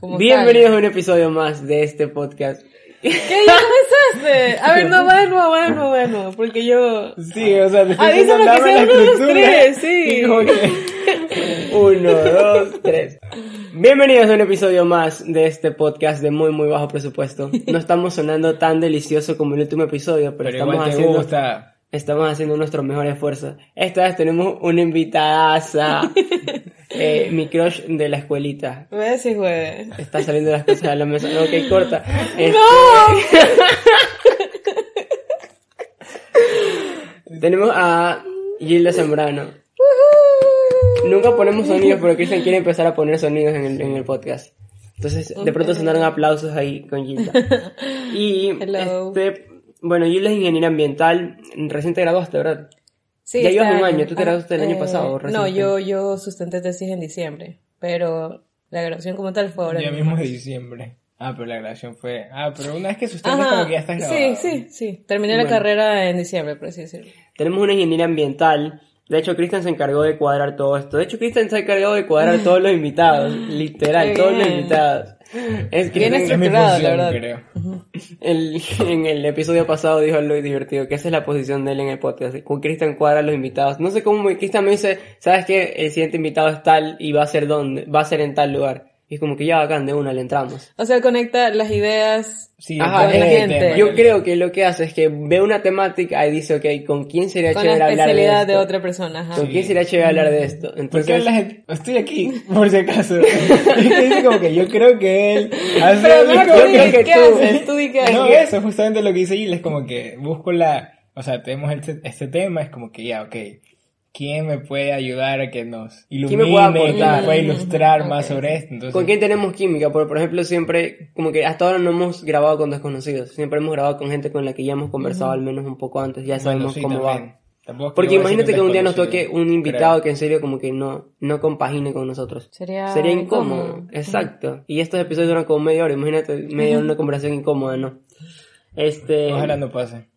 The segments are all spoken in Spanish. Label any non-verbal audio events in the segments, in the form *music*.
Como Bienvenidos a un episodio más de este podcast. *laughs* ¿Qué ya comenzaste? A ver, no, va de nuevo, va de nuevo, va de nuevo, porque yo... Sí, o sea, te Ah, estoy diciendo, lo que sea uno tres, sí. *laughs* que- Uno, dos, tres. Bienvenidos a un episodio más de este podcast de muy, muy bajo presupuesto. No estamos sonando tan delicioso como el último episodio, pero, Pero estamos igual te haciendo... gusta. Estamos haciendo nuestro mejor esfuerzo. Esta vez tenemos una invitadaza. *laughs* eh, mi crush de la escuelita. A decir, güey. Está saliendo las cosas de la mesa. No, ok, corta. *laughs* Este, *laughs* tenemos a Gilda Zambrano. Nunca ponemos sonidos, pero Cristian quiere empezar a poner sonidos en el, en el podcast. Entonces, de pronto sonaron aplausos ahí con Gilda. *laughs* Y, Hello. este, bueno, Gilda es ingeniera ambiental. Recién te graduaste, ¿verdad? Sí, Ya llevas un año. ¿tú te Ah, graduaste el año eh, pasado recién? No, yo, yo sustenté tesis en diciembre, pero la graduación como tal fue ahora. Ya mismo de diciembre. Ah, pero la grabación fue. Ah, pero una vez que sustentas como que ya estás sí, grabado. sí, sí. Terminé la carrera en diciembre, por así decirlo. Tenemos una ingeniera ambiental. De hecho, Cristian se encargó de cuadrar todo esto. De hecho, Cristian se ha encargado de cuadrar *laughs* todos los invitados. Literal, todos los invitados. Es Bien Cristian- Es mi estructurado, la función, verdad. creo. el- *laughs* en el episodio pasado dijo algo divertido, que esa es la posición de él en el podcast. Con Cristian cuadra los invitados. No sé cómo me- Cristian me dice, ¿sabes qué? El siguiente invitado es tal y va a ser dónde, va a ser en tal lugar. Y es como que ya bacán, de una le entramos. O sea, conecta las ideas. Sí, Ajá, la gente. tema. Yo creo que lo que hace es que ve una temática y dice, ok, ¿con quién sería Con la chévere hablar de especialidad esto? de otra persona. Ajá. ¿Con quién sería chévere hablar de esto? ¿Por Entonces, la gente.? Estoy aquí, por si acaso. *laughs* es como que yo creo que él. Hace Pero como yo creo que qué tú- haces, tú di qué haces. No, eso es justamente lo que dice Gil, es como que busco la, o sea, tenemos este, este tema, es como que ya, ok, ¿quién me puede ayudar a que nos ilumine, me puede aportar? quién me puede ilustrar más sobre esto? Entonces, ¿Con quién tenemos química? Por, por ejemplo, siempre, como que hasta ahora no hemos grabado con desconocidos. Siempre hemos grabado con gente con la que ya hemos conversado al menos un poco antes. Ya bueno, sabemos sí, cómo también. va. Tampoco Porque imagínate que un día nos toque un invitado creo. que en serio como que no, no compagine con nosotros. Sería, Sería incómodo. Exacto. Y estos episodios duran como media hora. Imagínate media hora una *laughs* conversación incómoda, ¿no? Este... Ojalá no pase.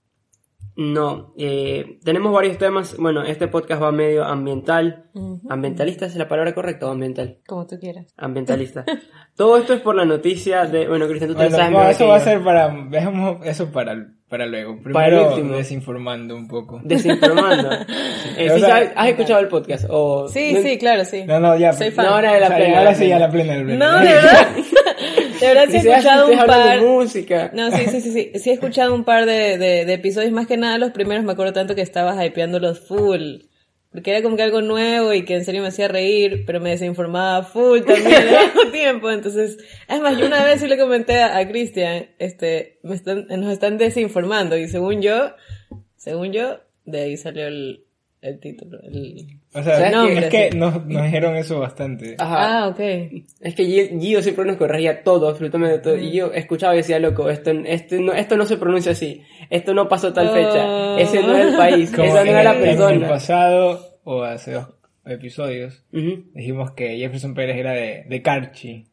No, eh, tenemos varios temas. Bueno, este podcast va medio ambiental. Ujú. ¿Ambientalista es la palabra correcta o ambiental? Como tú quieras. Ambientalista. *laughs* Todo esto es por la noticia de. Bueno, Cristian, tú te Bueno, sabes no, eso va a ser para, dejamos eso para, para luego. Para el Primero último. desinformando un poco. Desinformando. *laughs* Eh, ¿sí sea, sabes- ¿Has escuchado el podcast? O, Sí, no- sí, claro, sí. No, no, ya. Soy fan. No, ahora de la O sea, plena, ahora sí, ya la plena, la plena. No, de verdad. *laughs* De verdad sí he escuchado un par. de música. No, sí, sí, sí, sí. Sí he escuchado un par de, de, de episodios. Más que nada los primeros me acuerdo tanto que estabas hypeándolos full. Porque era como que algo nuevo y que en serio me hacía reír, pero me desinformaba full también al mismo *laughs* tiempo. Entonces, es más, yo una vez sí le comenté a, a Cristian, este, me están, nos están desinformando y según yo, según yo, de ahí salió el, el título. El... O sea, ¿Sabes qué? es que nos, nos dijeron eso bastante. Ajá. Ah, ok. Es que Gio, siempre nos corregía todo, absolutamente todo. Y yo escuchaba y decía, loco, esto, esto, no, esto no se pronuncia así. Esto no pasó tal fecha. Oh. Ese no es el país. Como Esa no es la el- En el persona. pasado, o hace dos episodios, dijimos que Jefferson Pérez era de, de Carchi.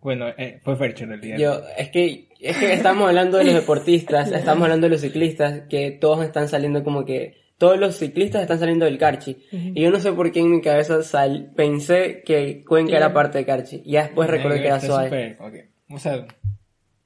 Bueno, eh, fue Fercho en realidad. Yo, es que, es que estamos hablando de los deportistas, *laughs* estamos hablando de los ciclistas, que todos están saliendo como que, todos los ciclistas están saliendo del Carchi. Y yo no sé por qué en mi cabeza sal, pensé que Cuenca era parte de Carchi. Y ya después recordé que era Suárez. súper, ok. O sea,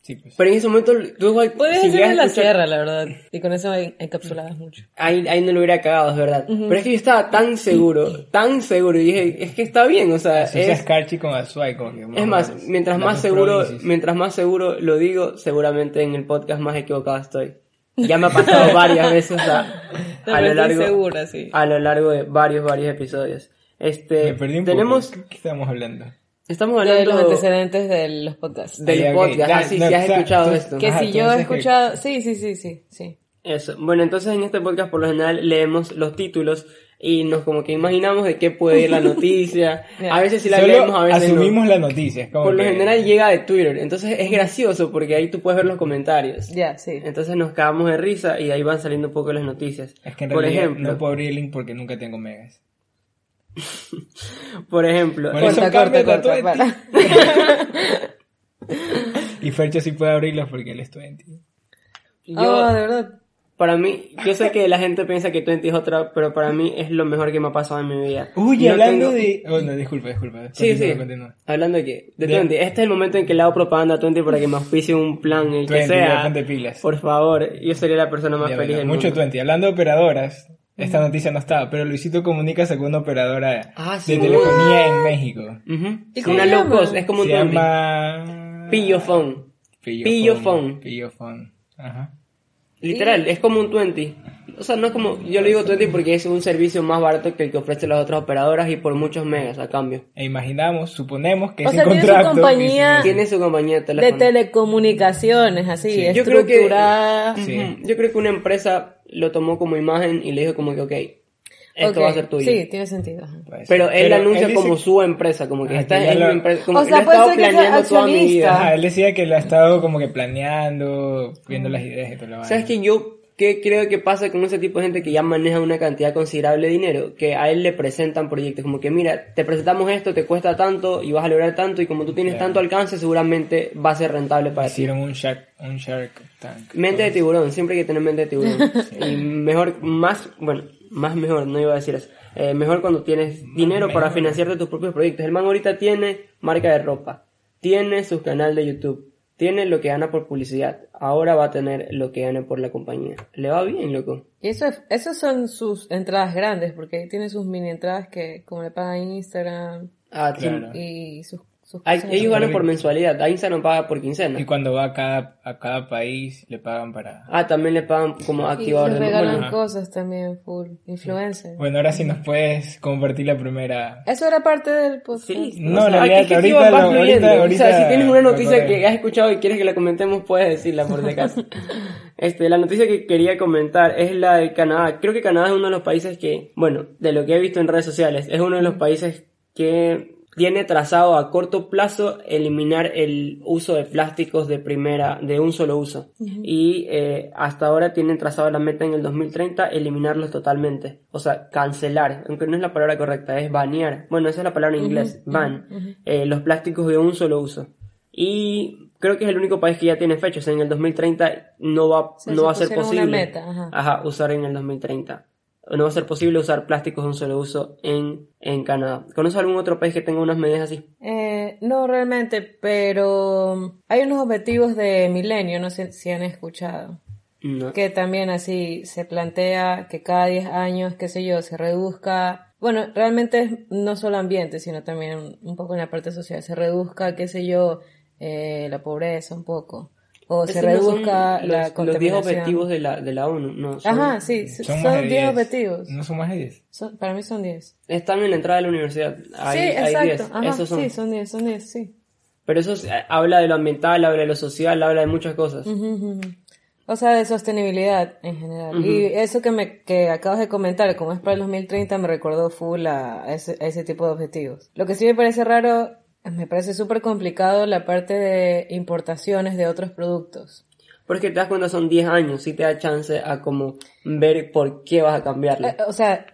sí, pues. Pero en ese momento, tú igual, Puedes si la escuchar- sierra, la verdad. Y con eso en- encapsulabas mucho. Ahí, ahí no lo hubiera cagado, es verdad. Pero es que yo estaba tan seguro, tan seguro, y dije, es que está bien, o sea, es, Carchi con Azuay, como que es más, mientras más seguro, mientras más seguro lo digo, seguramente en el podcast más equivocado estoy. Ya me ha pasado *laughs* varias veces a, a lo largo, segura, sí. a lo largo de varios, varios episodios. Este, Me perdí un tenemos, poco. ¿Qué estamos hablando? estamos De los hablando antecedentes de los podcasts. del Ah, ya, ok. podcast, así, no, si has escuchado tú- esto. Que Ajá, si yo he que- escuchado... Sí, sí, sí, sí, sí. Eso. Bueno, entonces en este podcast por lo general leemos los títulos y nos como que imaginamos de qué puede ir la *laughs* noticia. A veces sí la Solo leemos, a veces no. asumimos la noticia. como Por lo general llega de Twitter, entonces es gracioso porque ahí tú puedes ver los comentarios. Ya, sí. Entonces nos cagamos de risa y ahí van saliendo un poco las noticias. Es que en por realidad ejemplo, no puedo abrir el link porque nunca tengo megas. *laughs* por ejemplo, Bueno, Corta, corta, corta. para. *laughs* Y Fercho sí puede abrirlos porque él es 20. yo, Oh, de verdad. Para mí, yo sé que la gente piensa que Twenty es otra, pero para mí es lo mejor que me ha pasado en mi vida. Uy, No hablando tengo- de... Oh, no, disculpa, disculpa. Sí, Continúa, sí. continúa. Hablando de qué? De De- Twenty. Este es el momento en que le hago propaganda a Twenty para que me auspicie un plan, el que Twenty, ya sea. pilas. Por favor, yo sería la persona más Ya, feliz bueno, del mucho mundo. Twenty. Hablando de operadoras, esta noticia no estaba, pero Luisito Comunica sacó una operadora Ah, sí. de telefonía en México. Ujú. ¿Y cómo Una se low cost, es como un Se llama... Pillofone. Pillofone. Pillofone. Pillofone. Ajá. Literal, es como un 20. O sea, no es como, yo le digo 20 porque es un servicio más barato que el que ofrecen las otras operadoras y por muchos megas a cambio. E imaginamos, suponemos que O ese sea, tiene su contrato... compañía- Tiene su compañía de De teléfono. telecomunicaciones, así, Sí. Yo creo que- estructurada. Sí. Yo creo que una empresa lo tomó como imagen y le dijo como que, ok, esto va a ser tuyo. Sí, tiene sentido. ser. Pero él anuncia dice- como su empresa, como que Ah, esta que ya es lo- mi empresa, como O que sea, lo he puede estado que planeando toda mi accionista. vida. Ajá, él decía que lo ha estado como que planeando, viendo las ideas y todo lo demás. ¿Sabes que yo qué creo que pasa con ese tipo de gente que ya maneja una cantidad considerable de dinero? Que a él le presentan proyectos como que, mira, te presentamos esto, te cuesta tanto y vas a lograr tanto y como tú tienes tanto alcance, seguramente va a ser rentable para ti. Hicieron un Shark, un Shark Tank. Mente de tiburón, siempre hay que tener mente de tiburón. *laughs* y mejor, más, bueno, más mejor, no iba a decir eso. Eh, mejor cuando tienes dinero para financiarte tus propios proyectos. El man ahorita tiene marca de ropa, tiene su canal de YouTube, tiene lo que gana por publicidad. Ahora va a tener lo que gana por la compañía. Le va bien, loco. Y eso, es- esos son sus entradas grandes, porque tiene sus mini entradas que, como le pagan Instagram Ah. Claro. y sus Hay- ellos ganan por mensualidad. A Instagram paga por quincena. Y cuando va a cada, a cada país, le pagan para... Ah, también le pagan como Y activador les de regalan bueno, cosas también, full. Influencer. Bueno, ahora sí nos puedes compartir la primera... Eso era parte del podcast. Sí, No, realidad, es que ahorita lo- fluyendo. ahorita- O sea, si ahorita tienes una noticia que has escuchado y quieres que la comentemos, puedes decirla por si acaso. *laughs* este, la noticia que quería comentar es la de Canadá. Creo que Canadá es uno de los países que, bueno, de lo que he visto en redes sociales, es uno de los países que tiene trazado a corto plazo eliminar el uso de plásticos de primera, de un solo uso. Y eh, hasta ahora tienen trazado la meta en el 2030 eliminarlos totalmente. O sea, cancelar, aunque no es la palabra correcta, es banear. Bueno, esa es la palabra en inglés, ban. eh, los plásticos de un solo uso. Y creo que es el único país que ya tiene fecha. O sea, en el 2030 no va, no va a ser posible. meta, ajá. Ajá, usar en el 2030. No va a ser posible usar plásticos de un solo uso en, en Canadá. ¿Conoces algún otro país que tenga unas medidas así? Eh, no realmente, pero hay unos objetivos de milenio, no sé si han escuchado. No. que también así se plantea que cada 10 años, qué sé yo, se reduzca, bueno, realmente es no solo ambiente, sino también un, un poco en la parte social, se reduzca, qué sé yo, eh, la pobreza un poco, o se Esos no son reduzca la los, los 10 contaminación. objetivos de la, de la ONU. No, son- Ajá, sí, son, Son más de 10 10. objetivos. No son más de 10. Son- para mí son 10. Están en la entrada de la universidad. Hay, sí, hay exacto. 10. Ajá, Esos son. sí, son 10, son 10, sí. Pero eso es- habla de lo ambiental, habla de lo social, habla de muchas cosas. Ujú, ujú, ujú. O sea, de sostenibilidad en general. Y eso que me que acabas de comentar, como es para el 2030, me recordó full a ese, a ese tipo de objetivos. Lo que sí me parece raro, me parece súper complicado la parte de importaciones de otros productos. Porque te das cuenta, son 10 años, sí te da chance a como ver por qué vas a cambiarle. Eh, o sea,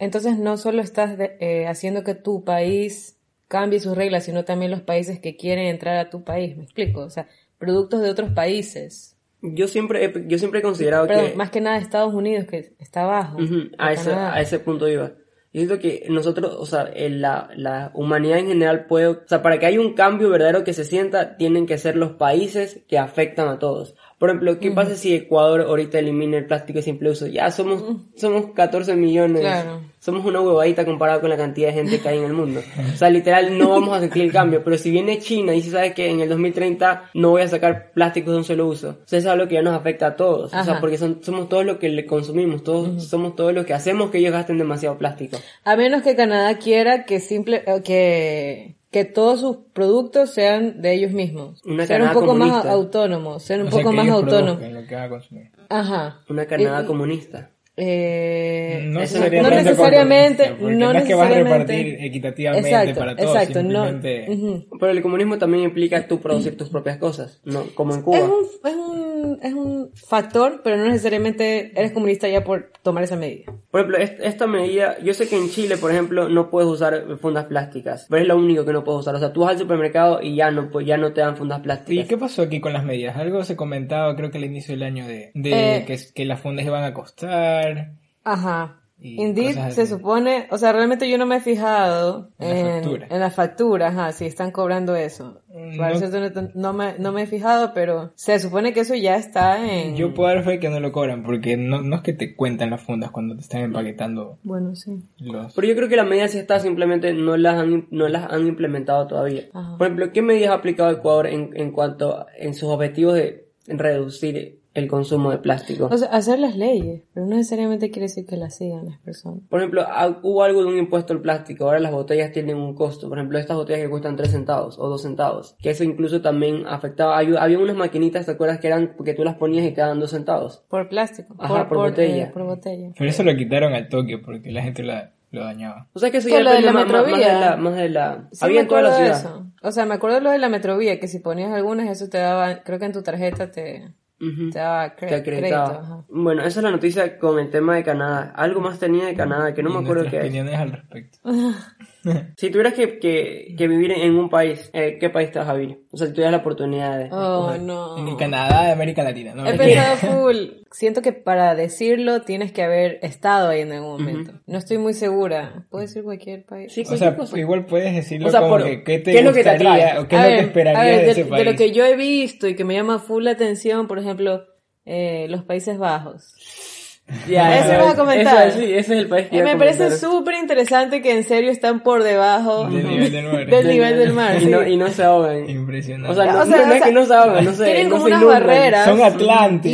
entonces no solo estás de- eh, haciendo que tu país cambie sus reglas, sino también los países que quieren entrar a tu país, ¿me explico? O sea, productos de otros países. Yo siempre he, yo siempre he considerado Perdón, que... más que nada Estados Unidos, que está abajo. Ujú, a, o ese, a ese punto iba. Yo siento que nosotros, o sea, la, la humanidad en general puede, o sea, para que haya un cambio verdadero que se sienta, tienen que ser los países que afectan a todos. Por ejemplo, ¿qué pasa si Ecuador ahorita elimina el plástico de simple uso? Ya somos, somos 14 millones. Claro. Somos una huevadita comparado con la cantidad de gente que hay en el mundo. O sea, literal, no vamos a sentir el cambio. Pero si viene China y si sabe que en el 2030 no voy a sacar plásticos de un solo uso, o sea, eso es algo que ya nos afecta a todos. O sea, porque son, somos todos los que le consumimos, todos, somos todos los que hacemos que ellos gasten demasiado plástico. A menos que Canadá quiera que simple que que todos sus productos sean de ellos mismos. Una sean un poco más comunista. autónomos, sean un O poco más autónomos. produzcan lo que van a consumir. Ajá. Una Canadá Y- comunista. Eh, No, no necesariamente, no es que vas a necesariamente. repartir equitativamente Exacto, para todos, exacto, no. Pero el comunismo también implica tú producir tus propias cosas, ¿no? Como en Cuba. Es un, es un un, es un factor, pero no necesariamente eres comunista ya por tomar esa medida. Por ejemplo, est- esta medida, yo sé que en Chile, por ejemplo, no puedes usar fundas plásticas, pero es lo único que no puedes usar. O sea, tú vas al supermercado y ya no, pues, ya no te dan fundas ¿Y plásticas. qué pasó aquí con las medidas? Algo se comentaba, creo que al inicio del año, de, de Eh. que, que las fundas iban a costar. Ajá. Indeed, se supone, o sea, realmente yo no me he fijado En la factura. en la factura, ajá, si están cobrando eso. Mm, no- no, no me, no me he fijado, pero se supone que eso ya está en... Yo puedo dar fe que no lo cobran, porque no, no es que te cuentan las fundas cuando te están empaquetando Bueno, sí. los... Pero yo creo que la medida sí está, simplemente no las han, no las han implementado todavía. Ajá. Por ejemplo, ¿qué medidas ha aplicado Ecuador en, en cuanto a- en sus objetivos de reducir el consumo de plástico? O sea, hacer las leyes, pero no necesariamente quiere decir que las sigan las personas. Por ejemplo, hubo algo de un impuesto al plástico, ahora las botellas tienen un costo. Por ejemplo, estas botellas que cuestan 3 centavos o 2 centavos. Que eso incluso también afectaba. hay- había unas maquinitas, ¿te acuerdas? Que eran porque tú las ponías y te daban 2 centavos. Por plástico. Ajá, por botella. eh, por botella. Pero eso lo quitaron al toque porque la gente la, lo dañaba. O sea que eso ya lo de depende la más, más- más de metrovía. la... Más de la Sí, había en toda la ciudad. eso. O sea, me acuerdo de lo de la metrovía, que si ponías algunas, eso te daba, creo que en tu tarjeta te, Te daba cre- Te acreditaba. crédito. Ajá. Bueno, esa es la noticia con el tema de Canadá. Algo más tenía de Canadá que no Y me acuerdo qué es. opiniones al respecto. *laughs* *laughs* Si tuvieras que, que, que vivir en un país, eh, ¿qué país te vas a vivir? O sea, si tuvieras la oportunidad de... Oh, no. En Canadá de América Latina, ¿no? He pensado *laughs* full. Siento que para decirlo tienes que haber estado ahí en algún momento. No estoy muy segura. ¿Puedo decir cualquier país? Sí, O sea, cosa. igual puedes decirlo O sea, como por- que qué te ¿qué es lo que te gustaría o qué es A lo ver, que esperarías ver, de, de, ese de país. lo que yo he visto y que me llama full la atención, por ejemplo, eh, los Países Bajos. Ya, Eso ibas a comentar. eso sí, ese es el país que Eh, iba me parece súper interesante que en serio están por debajo Del nivel del mar. del nivel del mar. Y no, y no se ahogan. Impresionante. O sea, no, O sea, no- no o es sea, que no se ahogan, no se tienen no como unas inundan. barreras. Son Y, Atlantis.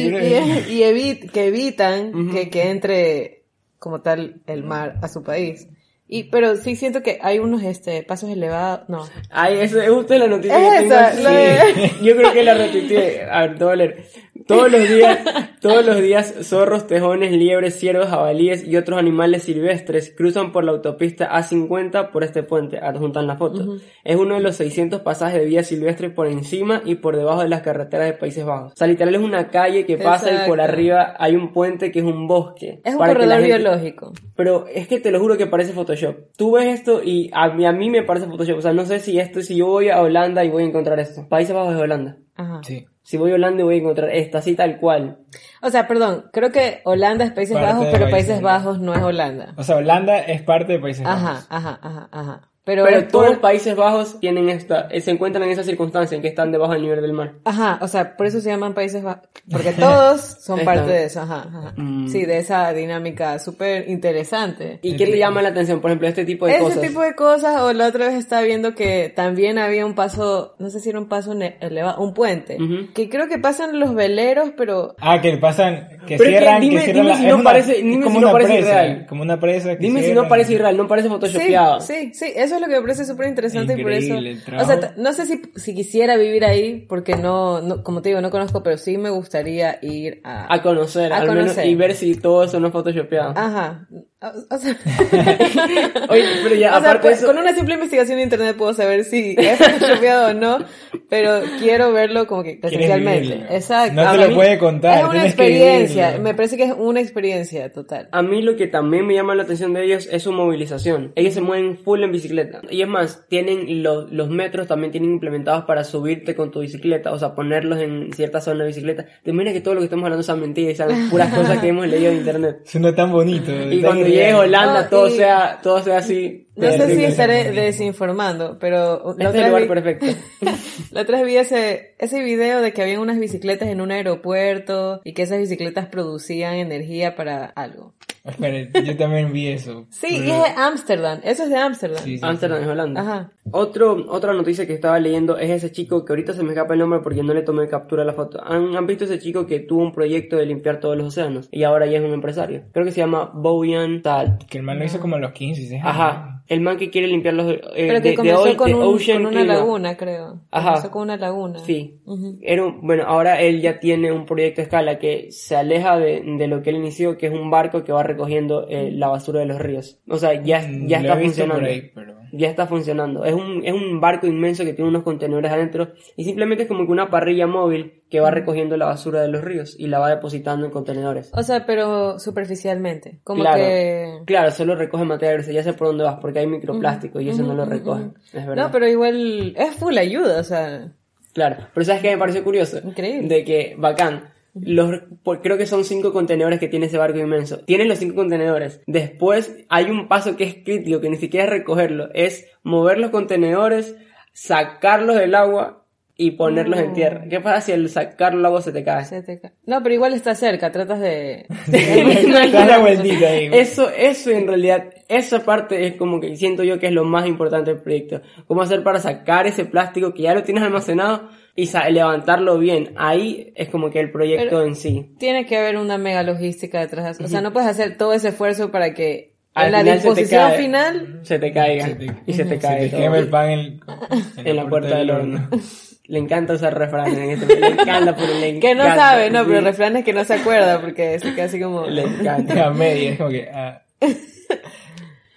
y, y evit- que evitan que, que entre como tal el mar a su país. Y, pero sí siento que hay unos este pasos elevados. No. Ay, eso es justo la noticia Es que tengo. de- *laughs* Yo creo que la repetí. A ver, te voy a leer. Todos los días, *laughs* todos los días, zorros, tejones, liebres, ciervos, jabalíes y otros animales silvestres cruzan por la autopista A50 por este puente. Adjuntan la foto. Es uno de los 600 pasajes de vía silvestre por encima y por debajo de las carreteras de Países Bajos. O sea, literal es una calle que pasa y por Exacto. arriba hay un puente que es un bosque. Es un corredor gente- biológico. pero es que te lo juro que parece Photoshop. Tú ves esto y a mí, a mí me parece Photoshop. O sea, no sé si esto, si yo voy a Holanda y voy a encontrar esto. Países Bajos de Holanda. Ajá. Sí. Si voy a Holanda voy a encontrar esto, así tal cual. O sea, perdón, creo que Holanda es Países Parte Bajos, pero Países Países Bajos no es Holanda. O sea, Holanda es parte de Países Ajá, Bajos. ajá, ajá, ajá. Pero, todos por- los Países Bajos tienen esta, eh, se encuentran en esa circunstancia en que están debajo del nivel del mar. Ajá, o sea, por eso se llaman Países Bajos. Porque todos *laughs* son parte de eso, ajá, ajá. Mm. Sí, de esa dinámica súper interesante. ¿Y qué te llama la atención? Por ejemplo, este tipo de Ese cosas. tipo de cosas, o la otra vez estaba viendo que también había un paso, no sé si era un paso elevado, un puente, que creo que pasan los veleros, pero Ah, que pasan, que Pero es que cierran, dime- que cierran dime la- si no una- parece- dime como si no una parece presa, irreal. Como una presa que Dime si no parece irreal, no parece photoshopeado. sí, sí, eso es lo que me parece súper interesante y por eso, o sea, no sé si, si quisiera vivir ahí, porque no, no, como te digo, no conozco, pero sí me gustaría ir a... A conocer, A al menos, conocer. y ver si todo eso no es photoshopeado. Ajá. O, o sea, *laughs* Oye, pero ya, *laughs* o sea, aparte de pues, eso... con una simple investigación en internet puedo saber si *laughs* es photoshopeado o no, pero quiero verlo como que presencialmente. Exacto. No te lo mí- puede contar, Es una experiencia, me parece que es una experiencia total. A mí lo que también me llama la atención de ellos es su movilización. Ellos se mueven full en bicicleta. Y es más, tienen los, los metros también tienen implementados para subirte con tu bicicleta, o sea, ponerlos en cierta zona de bicicleta. Te imaginas que todo lo que estamos hablando sean mentiras y sean puras cosas que hemos leído en internet. Suena tan bonito. Y tan Holanda No, todo y- sea, todo sea así. No sé si estaré desinformando, pero Este la es el lugar vi- perfecto. *laughs* La otra vez vi ese, ese video de que habían unas bicicletas en un aeropuerto y que esas bicicletas producían energía para algo. Espera, yo también vi eso. Sí, y es de Ámsterdam, eso es de Ámsterdam. Sí, sí, Amsterdam es Holanda. Ajá. Otro, otra noticia que estaba leyendo es ese chico que ahorita se me escapa el nombre porque no le tomé captura a la foto. ¿Han, han visto ese chico que tuvo un proyecto de limpiar todos los océanos y ahora ya es un empresario? Creo que se llama Bojan Tal. Que el man lo hizo como a los 15, 16 años. Ajá, el man que quiere limpiar los... eh, Pero de- que de comenzó hoy- con, de un- Ocean con una laguna, creo. Ajá. Comenzó con una laguna. Sí. Ujú. Era un- bueno, ahora él ya tiene un proyecto a escala que se aleja de, de lo que él inició, que es un barco que va recogiendo eh, la basura de los ríos. O sea, ya, Mm, ya está funcionando. ahí, pero- Ya está funcionando. Es un, es un barco inmenso que tiene unos contenedores adentro y simplemente es como que una parrilla móvil que va recogiendo la basura de los ríos y la va depositando en contenedores. O sea, pero superficialmente. Como claro, que. claro, solo recoge materia grasa, ya sé por dónde vas, porque hay microplástico y eso no lo recoge. Es verdad. No, pero igual es full ayuda, o sea. Claro, pero ¿sabes qué me pareció curioso? Increíble. De que, bacán, los, por- creo que son cinco contenedores que tiene ese barco inmenso. Tienes los cinco contenedores. Después hay un paso que es crítico, que ni siquiera es recogerlo, es mover los contenedores, sacarlos del agua y ponerlos en tierra. ¿Qué pasa si al sacarlo del agua se te cae? se te ca- No, pero igual está cerca, tratas de. *laughs* *laughs* Eso, eso en realidad, esa parte es como que siento yo que es lo más importante del proyecto. Cómo hacer para sacar ese plástico que ya lo tienes almacenado y levantarlo bien. Ahí es como que el proyecto Pero- en sí. Tiene que haber una mega logística detrás. O sea, no puedes hacer todo ese esfuerzo para que Al en la final se disposición cae. final. Se te caiga. Se te- y se te cae. Se te todo. el pan en, en la puerta del horno. Le encanta usar refranes en este Le encanta, pero le encanta. Que no sabe, no, pero refranes que no se acuerda porque se queda así como. Le encanta. *laughs* A media, es como que... ah. *laughs*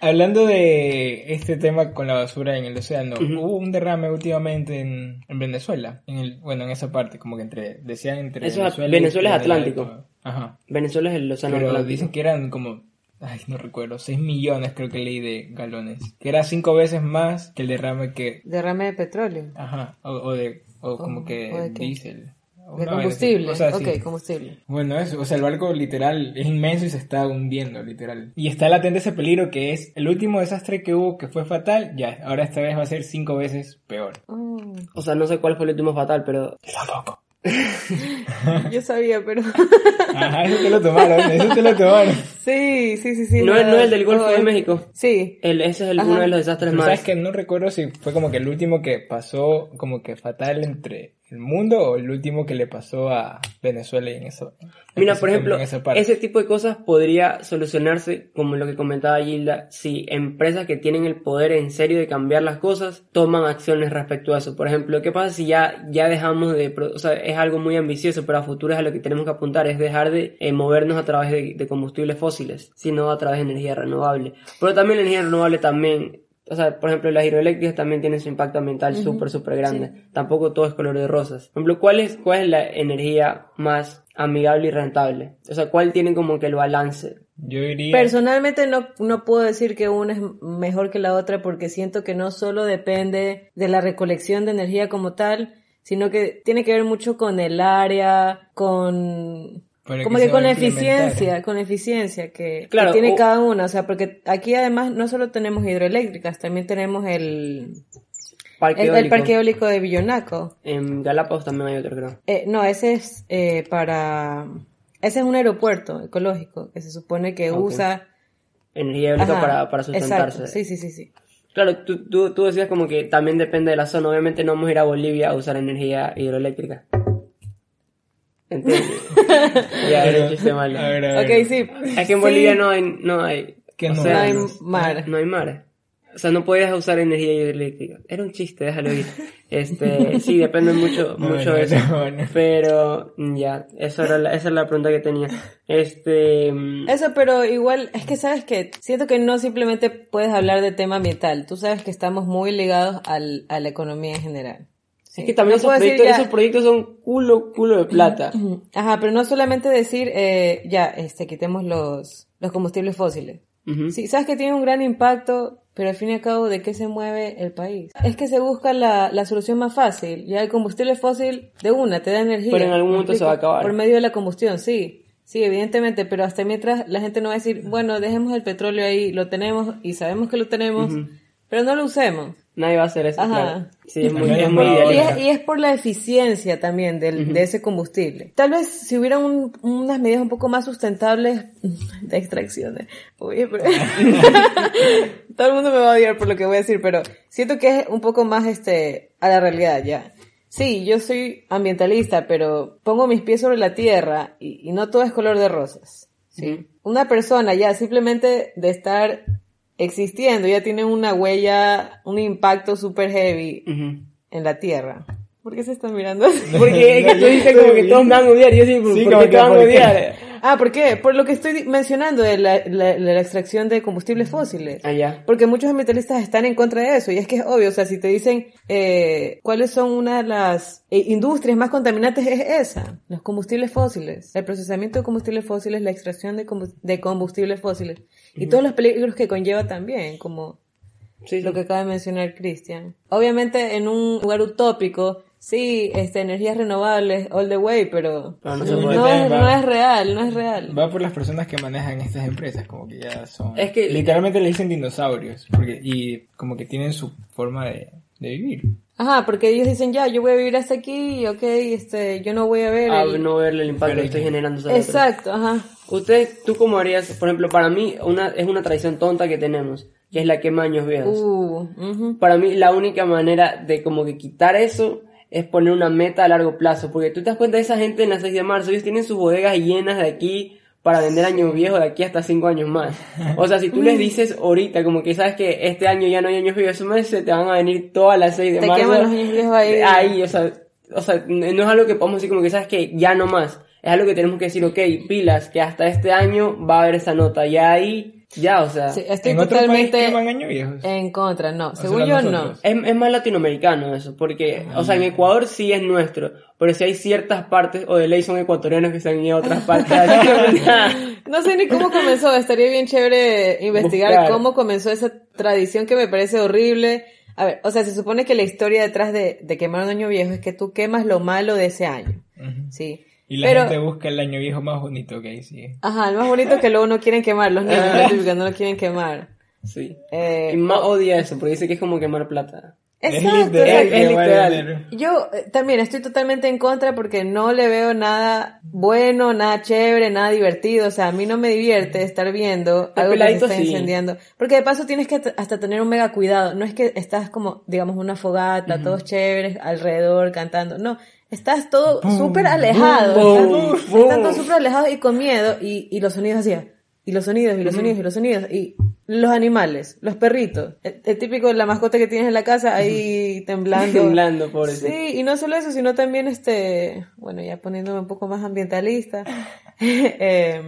Hablando de este tema con la basura en el océano, hubo un derrame últimamente en, en Venezuela, en el, bueno, en esa parte, como que entre, decían entre Eso Venezuela, es Atlántico. Ajá. Venezuela es el océano Pero Atlántico. dicen que eran como, ay, no recuerdo, 6 millones creo que leí de galones, que era cinco veces más que el derrame que, Derrame de petróleo. ajá, o, o de, o como que diésel. De combustible. cosas así. ok, combustible. Bueno, eso, o sea, el barco literal es inmenso y se está hundiendo, literal. Y está latente ese peligro que es el último desastre que hubo que fue fatal, ya, ahora esta vez va a ser cinco veces peor. Oh, O sea, no sé cuál fue el último fatal, pero Tampoco. *laughs* yo sabía, pero. *laughs* Ajá, eso te lo tomaron, eso te lo tomaron. *laughs* sí, sí, sí, sí. no, es, no es el del Golfo de México. Sí. El, ese es el, uno de los desastres Pero más. sabes que no recuerdo si fue como que el último que pasó como que fatal entre el mundo o el último que le pasó a Venezuela y en eso. Mira, por ejemplo, ese tipo de cosas podría solucionarse, como lo que comentaba Gilda, si empresas que tienen el poder en serio de cambiar las cosas toman acciones respecto a eso. Por ejemplo, ¿qué pasa si ya, ya dejamos de... O sea, es algo muy ambicioso, pero a futuro es a lo que tenemos que apuntar, es dejar de eh, movernos a través de, de combustibles fósiles, sino a través de energía renovable. Pero también la energía renovable también... O sea, por ejemplo, las hidroeléctricas también tienen su impacto ambiental súper, súper grande. Tampoco todo es color de rosas. Por ejemplo, ¿cuál es, ¿cuál es la energía más amigable y rentable? O sea, ¿cuál tiene como que el balance? Yo diría... Personalmente no, no puedo decir que una es mejor que la otra porque siento que no solo depende de la recolección de energía como tal, sino que tiene que ver mucho con el área, con... Para como que con eficiencia, con eficiencia que, tiene o- cada una, o sea, porque aquí además no solo tenemos hidroeléctricas, también tenemos el, Parque el, el eólico. parque eólico de Villonaco. En Galápagos también hay otro, creo. Eh, no, ese es eh, para... Ese es un aeropuerto ecológico que se supone que usa... Energía eólica Ajá, para, para sustentarse. Exacto, sí, sí, sí, sí. Claro, tú, tú, tú decías como que también depende de la zona. Obviamente no vamos a ir a Bolivia a usar energía hidroeléctrica. ¿Entiendes? *laughs* ya, era un chiste malo. A ver, a ver. Ok, sí. Es que en Sí. Bolivia no hay, no hay, Que o no sea, No hay mar. no hay mar. O sea, no podías usar energía hidroeléctrica. Era un chiste, déjalo ir. Este, sí, depende mucho, *laughs* Bueno, mucho de eso. bueno. Pero, ya, esa era la, esa era la pregunta que tenía. Este, mm, Eso, pero igual, es que sabes que siento que no simplemente puedes hablar de tema ambiental. Tú sabes que estamos muy ligados al, a la economía en general. Sí. es que también No esos, proyectos, ya- esos proyectos son culo, culo de plata. Ajá, pero no solamente decir, eh, ya, este, quitemos los, los combustibles fósiles. Sí, sabes que tiene un gran impacto, pero al fin y al cabo, ¿de qué se mueve el país? Es que se busca la, la solución más fácil. Ya el combustible fósil, de una, te da energía. Pero en algún ¿me momento se va a acabar. Por medio de la combustión, sí. Sí, evidentemente, pero hasta mientras la gente no va a decir, bueno, dejemos el petróleo ahí, lo tenemos y sabemos que lo tenemos, pero no lo usemos. Nadie va a hacer eso, Ajá. claro. Sí, es muy, es muy Y es, y es por la eficiencia también del, de ese combustible. Tal vez si hubieran un- unas medidas un poco más sustentables *laughs* de extracciones. Oye, pero... *laughs* Todo el mundo me va a odiar por lo que voy a decir, pero siento que es un poco más este a la realidad ya. Sí, yo soy ambientalista, pero pongo mis pies sobre la tierra y, y no todo es color de rosas. ¿sí? Una persona ya simplemente de estar existiendo ya tiene una huella, un impacto super heavy Ujú. en la tierra. ¿Por qué se están mirando así? Porque es que tú dices como que todos me van a odiar. Yo Sí, ¿por como qué te van a ¿por odiar? *laughs* Ah, ¿por qué? Por lo que estoy mencionando de la, la- la extracción de combustibles fósiles. Allá. Porque muchos ambientalistas están en contra de eso, y es que es obvio, o sea, si te dicen eh, cuáles son una de las eh, industrias más contaminantes, es esa, los combustibles fósiles, el procesamiento de combustibles fósiles, la extracción de, de combustibles fósiles, y todos los peligros que conlleva también, como Sí, sí. lo que acaba de mencionar Cristian. Obviamente en un lugar utópico, sí, este, energías renovables, all the way, pero Pero no es, no es real, no es real. Va por las personas que manejan estas empresas, como que ya son... Es que- Literalmente le dicen dinosaurios, porque, y como que tienen su forma de, de vivir. Ajá, porque ellos dicen, ya, yo voy a vivir hasta aquí, y ok, este, yo no voy a ver Ah, el- no verle el impacto que estoy generando. Exacto, ajá. Usted, ¿tú cómo harías? Por ejemplo, para mí una, es una tradición tonta que tenemos, que es la quema años viejos. Uh. Para mí la única manera de como que quitar eso es poner una meta a largo plazo, porque tú te das cuenta de esa gente en la 6 de marzo, ellos tienen sus bodegas llenas de aquí para vender años viejos de aquí hasta 5 años más. *laughs* O sea, si tú les dices ahorita como que sabes que este año ya no hay años viejos, meses te van a venir todas las 6 de Te marzo. queman los años viejos ahí. Ahí, o sea, o sea, no es algo que podemos decir como que sabes que ya no más. Es algo que tenemos que decir, ok, pilas, que hasta este año va a haber esa nota. Ya ahí, ya, o sea. Sí, estoy en otro país totalmente queman años viejos. en contra, no, sea, según yo nosotros. no. Es, es más latinoamericano eso, porque, o sea, en Ecuador sí es nuestro, pero si hay ciertas partes, o de ley son ecuatorianos que se han ido a otras partes. *laughs* *laughs* No sé ni cómo comenzó, estaría bien chévere investigar Buscar. cómo comenzó esa tradición que me parece horrible. A ver, o sea, se supone que la historia detrás de, de quemar un año viejo es que tú quemas lo malo de ese año. ¿sí? Y la Pero, gente busca el año viejo más bonito que hay, sí. ajá, el más bonito es que luego no quieren quemar, los niños la típica, no lo quieren quemar. sí. Eh, Y más odia eso, porque dice que es como quemar plata. exacto, literal es- que es literal. Yo eh, también estoy totalmente en contra porque no le veo nada bueno, nada chévere, nada divertido. O sea, a mí no me divierte estar viendo El algo que se está sí. incendiando. Porque de paso tienes que hasta tener un mega cuidado. No es que estás como, digamos, una fogata, todos chéveres, alrededor, cantando. No, estás todo súper alejado. boom, estás- boom. todos súper alejados y con miedo y, y los sonidos hacían. Y los sonidos, y los sonidos, y los sonidos, y los animales, los perritos, el, el típico, la mascota que tienes en la casa ahí *laughs* temblando. Temblando, pobre. Sí, y no solo eso, sino también este, bueno, ya poniéndome un poco más ambientalista, *laughs* eh,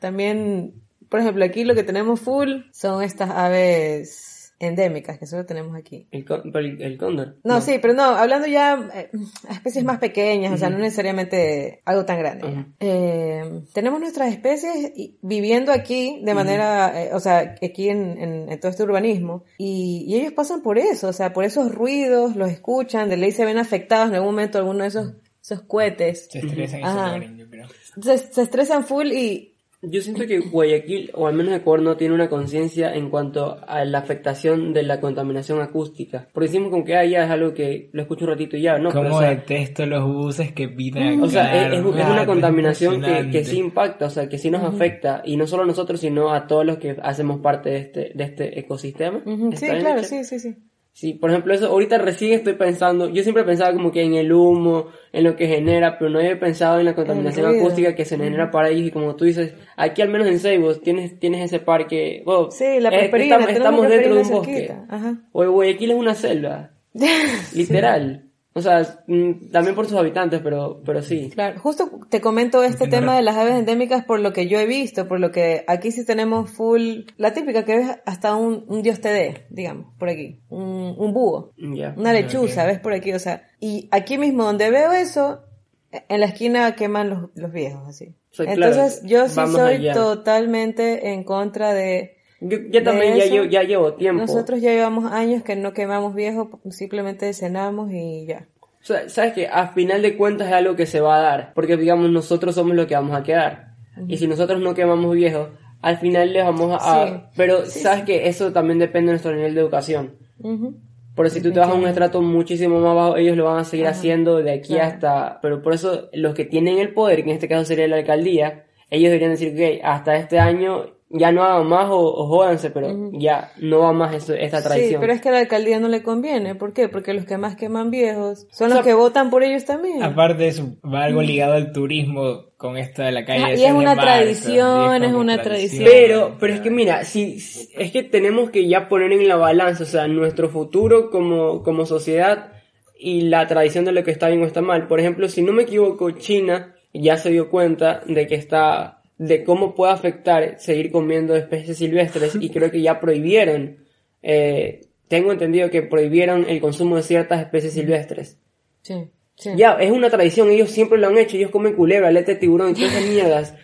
también, por ejemplo, aquí lo que tenemos full son estas aves endémicas que solo tenemos aquí. El, el, el cóndor. No, sí, pero no, hablando ya eh, a especies más pequeñas, o sea, no necesariamente algo tan grande. Ujú. Eh, tenemos nuestras especies y- viviendo aquí de manera, eh, o sea, aquí en, en- en todo este urbanismo, y, y ellos pasan por eso, o sea, por esos ruidos, los escuchan, de ley se ven afectados en algún momento alguno de esos, esos cohetes. Se estresan y se mueren, yo creo. Se, se estresan full y, Yo siento que Guayaquil, o al menos Ecuador, no tiene una conciencia en cuanto a la afectación de la contaminación acústica. Porque decimos como que ah, ya es algo que lo escucho un ratito y ya, ¿no? Como o sea, detesto los buses que piden O sea, es, es- es una contaminación que, que sí impacta, o sea, que sí nos afecta, y no solo a nosotros, sino a todos los que hacemos parte de este, de este ecosistema. ujú, ¿Está sí, claro, dicho? sí, sí, sí. Sí, por ejemplo, eso ahorita recién estoy pensando, yo siempre pensaba como que en el humo, en lo que genera, pero no había pensado en la contaminación acústica que se genera para ellos y como tú dices, aquí al menos en Seibos tienes, tienes ese parque, bueno, Sí, la eh, prosperina, estamos, estamos dentro de un bosque. Ajá. O Guayaquil es una selva, *laughs* literal. O sea, mm, también por sus habitantes, pero, pero sí. Claro, justo te comento este tema de las aves endémicas por lo que yo he visto, por lo que aquí sí tenemos full, la típica que ves hasta un, un dios te dé, digamos, por aquí, un, un búho, una lechuza, ves por aquí, o sea, y aquí mismo donde veo eso, en la esquina queman los, los viejos, así. Sí, claro, Entonces yo sí soy allá. totalmente en contra de... Yo, yo también ya llevo, ya llevo tiempo. Nosotros ya llevamos años que no quemamos viejos, simplemente cenamos y ya. O sea, sabes que a final de cuentas es algo que se va a dar, porque digamos nosotros somos los que vamos a quedar. Y si nosotros no quemamos viejos, al final les vamos a... Sí. Pero sabes que eso también depende de nuestro nivel de educación. Ujú. Porque si tú te vas a un estrato muchísimo más bajo, ellos lo van a seguir haciendo de aquí Claro. hasta... Pero por eso los que tienen el poder, que en este caso sería la alcaldía, ellos deberían decir que hasta este año ya no hagan más o, o jódanse, pero ya no va más eso, esta Sí, tradición. pero es que a la alcaldía no le conviene. ¿Por qué? Porque los que más queman viejos son O los que votan por ellos también. Aparte de eso, va algo ligado al turismo con esto de la calle. Ah, de y es San de una Marzo, tradición, y es una tradición. Pero, pero es que mira, si, si- es que tenemos que ya poner en la balanza, o sea, nuestro futuro como, como sociedad y la tradición de lo que está bien o está mal. Por ejemplo, si no me equivoco, China ya se dio cuenta de que está de cómo puede afectar seguir comiendo especies silvestres y creo que ya prohibieron, eh, tengo entendido que prohibieron el consumo de ciertas especies silvestres. Sí, sí. Ya, es una tradición, ellos siempre lo han hecho, ellos comen culebra, aleta de tiburón y todas esas mierdas.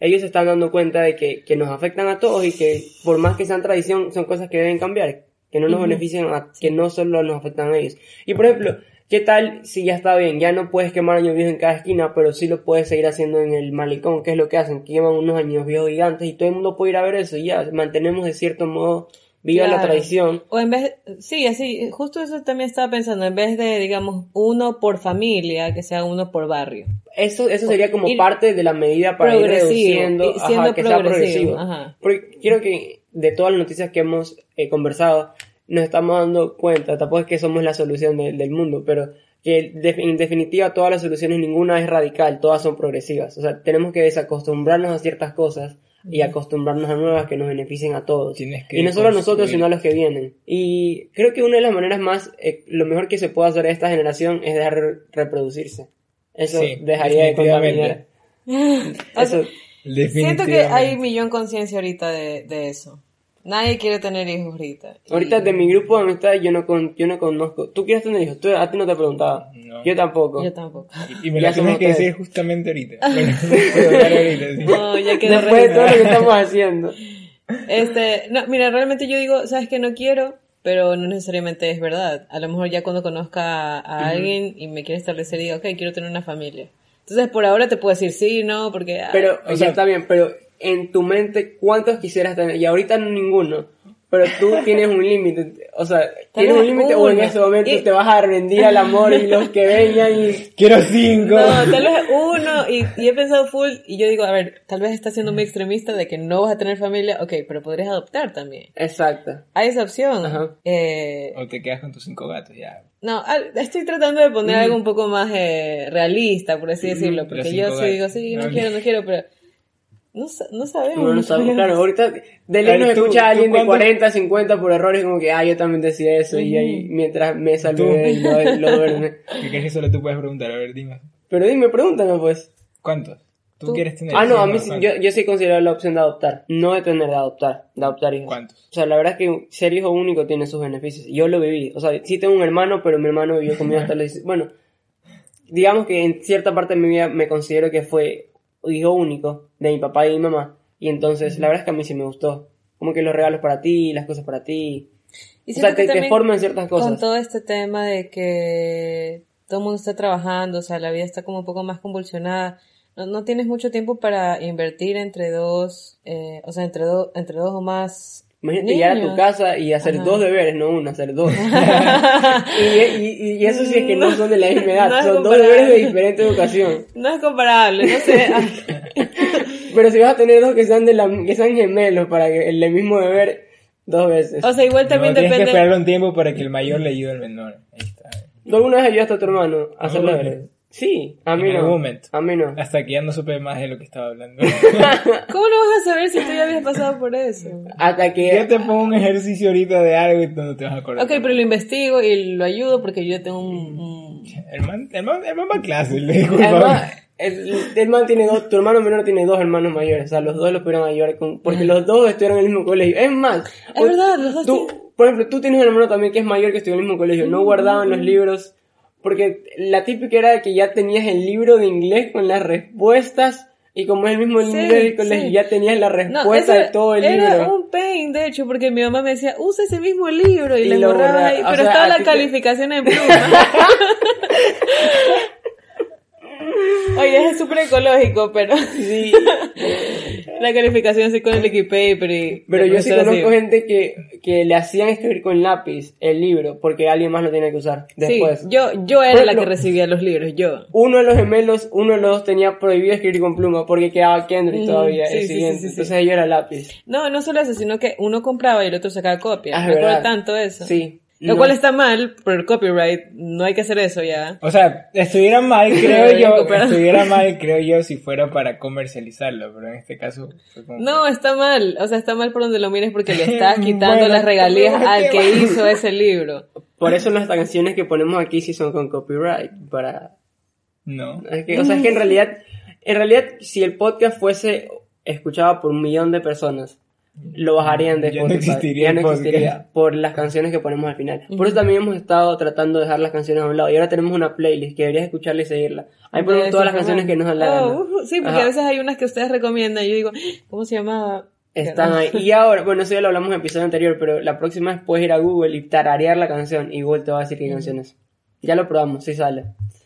Ellos se están dando cuenta de que, que nos afectan a todos y que por más que sean tradición, son cosas que deben cambiar, que no nos benefician, a, que no solo nos afectan a ellos. Y por ejemplo, ¿qué tal si ya está bien? Ya no puedes quemar años viejos en cada esquina, pero sí lo puedes seguir haciendo en el malecón, que es lo que hacen, que queman unos años viejos gigantes y todo el mundo puede ir a ver eso y ya, mantenemos de cierto modo viva la tradición. O en vez, sí, así, justo eso también estaba pensando, en vez de, digamos, uno por familia, que sea uno por barrio. Eso, eso sería como Ir parte de la medida para ir reduciendo, siendo ajá, que sea progresivo, progresivo. ajá. Porque quiero que de todas las noticias que hemos eh, conversado, nos estamos dando cuenta, tampoco es que somos la solución de- del mundo, pero que en definitiva todas las soluciones ninguna es radical, todas son progresivas. O sea, tenemos que desacostumbrarnos a ciertas cosas y acostumbrarnos a nuevas que nos beneficien a todos. Y no solo a nosotros, sino a los que vienen. Y creo que una de las maneras más, eh, lo mejor que se puede hacer a esta generación es dejar re- reproducirse. Eso Sí, dejaría de contaminar. definitivamente. Eso, *laughs* Siento que hay millón conciencia ahorita de, de eso. Nadie quiere tener hijos ahorita. Y- ahorita de mi grupo de amistad yo no, con, yo no conozco. ¿Tú quieres tener hijos? Tú- a ti no te preguntaba. No. Yo tampoco. Yo tampoco. Y me Ya lo tienes que decir justamente ahorita. Bueno, *laughs* ahorita, sí. No, ya quedó Después de todo lo que estamos haciendo. Este, no, mira, realmente yo digo, sabes que no quiero, pero no necesariamente es verdad. A lo mejor ya cuando conozca a, a alguien y me quiere establecer, digo, ok, quiero tener una familia. Entonces, por ahora te puedo decir sí, no, porque... ah, Pero, o O sea, sea- está bien, pero en tu mente, ¿cuántos quisieras tener? Y ahorita ninguno. Pero tú *laughs* tienes un límite. O sea, tienes un límite o en ese momento Y- te vas a rendir al amor y los que vengan y... *laughs* Quiero cinco. No, tal vez uno, y, y he pensado full, y yo digo, a ver, tal vez estás siendo muy extremista de que no vas a tener familia, ok, pero podrías adoptar también. Exacto. Hay esa opción. Ajá. Eh, O te quedas con tus cinco gatos, ya. no, al- estoy tratando de poner algo un poco más eh, realista, por así decirlo, porque yo sí digo, sí, no Ok. quiero, no quiero, pero no, sa- no sabemos. Uno no sabe, claro, ahorita de ley nos escucha a alguien de cuánto- 40, 50 por errores como que, ah, yo también decía eso y ahí mientras me salvé y lo, lo duerme. *laughs* Que crees que solo tú puedes preguntar, a ver, dime. Pero dime, pregúntame pues. ¿Cuántos? ¿Tú, Tú. quieres tener? Ah, no, a mí sí- yo, yo sí considero la opción de adoptar, no de tener de adoptar, de adoptar hijos. ¿Cuántos? O sea, la verdad es que ser hijo único tiene sus beneficios. Yo lo viví. O sea, sí tengo un hermano, pero mi hermano vivió conmigo hasta los... *laughs* 16. Bueno, digamos que en cierta parte de mi vida me considero que fue hijo único de mi papá y mi mamá. Y entonces, la verdad es que a mí sí me gustó. Como que los regalos para ti, las cosas para ti. Y O sea, te, te forman ciertas Con cosas. todo este tema de que todo el mundo está trabajando, o sea, la vida está como un poco más convulsionada. No, no tienes mucho tiempo para invertir entre dos, eh, o sea, entre, dos entre dos o más. Imagínate llegar a tu casa y hacer Ajá. dos deberes, no uno, hacer dos. *laughs* *laughs* y, y- y eso sí es que no son de la misma edad, No son dos deberes de diferente educación. *laughs* No es comparable, no sé. Pero si vas a tener dos que sean de la, que sean gemelos para que el mismo deber dos veces. o sea, igual también no, tienes que depende. esperar un tiempo para que el mayor le ayude al menor. Ahí está. ¿Tú alguna vez ayudaste a tu hermano a hacer deberes? Sí, a mí En no. algún momento. A mí no. Hasta que ya no supe más de lo que estaba hablando. *laughs* ¿Cómo lo vas a saber si tú ya habías pasado por eso? Hasta que... yo te pongo un ejercicio ahorita de algo y tú no te vas a acordar. Ok, pero lo investigo y lo ayudo porque yo tengo un... un- El man, el man, el man va a clase, le disculpa. El, el man tiene dos, tu hermano menor tiene dos hermanos mayores, o sea, los dos lo pudieron ayudar con, porque los dos estuvieron en el mismo colegio. Es más, Es verdad, los dos tú, por ejemplo, tú tienes un hermano también que es mayor que estudió en el mismo colegio, no guardaban los libros, porque la típica era que ya tenías el libro de inglés con las respuestas, y como es el mismo Sí, del colegio, sí. ya tenías la respuesta de todo el era libro. un pain, de hecho, porque mi mamá me decía, usa ese mismo libro y, Y le borraba pero sea, estaba la te- calificación en pluma. *laughs* *laughs* Oye, es súper ecológico, pero Sí. *laughs* la calificación así con el equipaper y... Pero yo sí conozco así. gente que, que le hacían escribir con lápiz el libro porque alguien más lo tenía que usar después. Sí, yo, yo era la que recibía los libros, yo. Uno de los gemelos, uno de los dos tenía prohibido escribir con pluma porque quedaba Kendrick todavía sí, el sí, siguiente. Entonces yo era lápiz. No, no solo eso, sino que uno compraba y el otro sacaba copia. Ah, me acuerdo tanto eso. Sí. Lo No. cual está mal por el copyright, no hay que hacer eso ya. O sea, estuviera mal, *laughs* creo yo, estuviera mal, creo yo, si fuera para comercializarlo, pero en este caso fue como... No, está mal. O sea, está mal por donde lo mires porque le *laughs* estás quitando Bueno, las *laughs* regalías al que bueno. hizo ese libro. Por eso las canciones que ponemos aquí sí son con copyright. Para... No. Es que, o sea, es que en realidad, en realidad, si el podcast fuese escuchado por un millón de personas, lo bajarían de Ya no existiría Ya no el podcast. existiría por las canciones que ponemos al final. Por eso también hemos estado tratando de dejar las canciones a un lado. Y ahora tenemos una playlist que deberías escucharla y seguirla. Ahí ponemos todas las canciones que nos dan la Oh, uh, sí, porque Ajá. a veces hay unas que ustedes recomiendan y yo digo, ¿cómo se llamaba? Están ahí. Y ahora, bueno, eso ya lo hablamos en el episodio anterior, pero la próxima vez puedes ir a Google y tararear la canción y Google te va a decir qué canción es. Ya lo probamos, sí sale.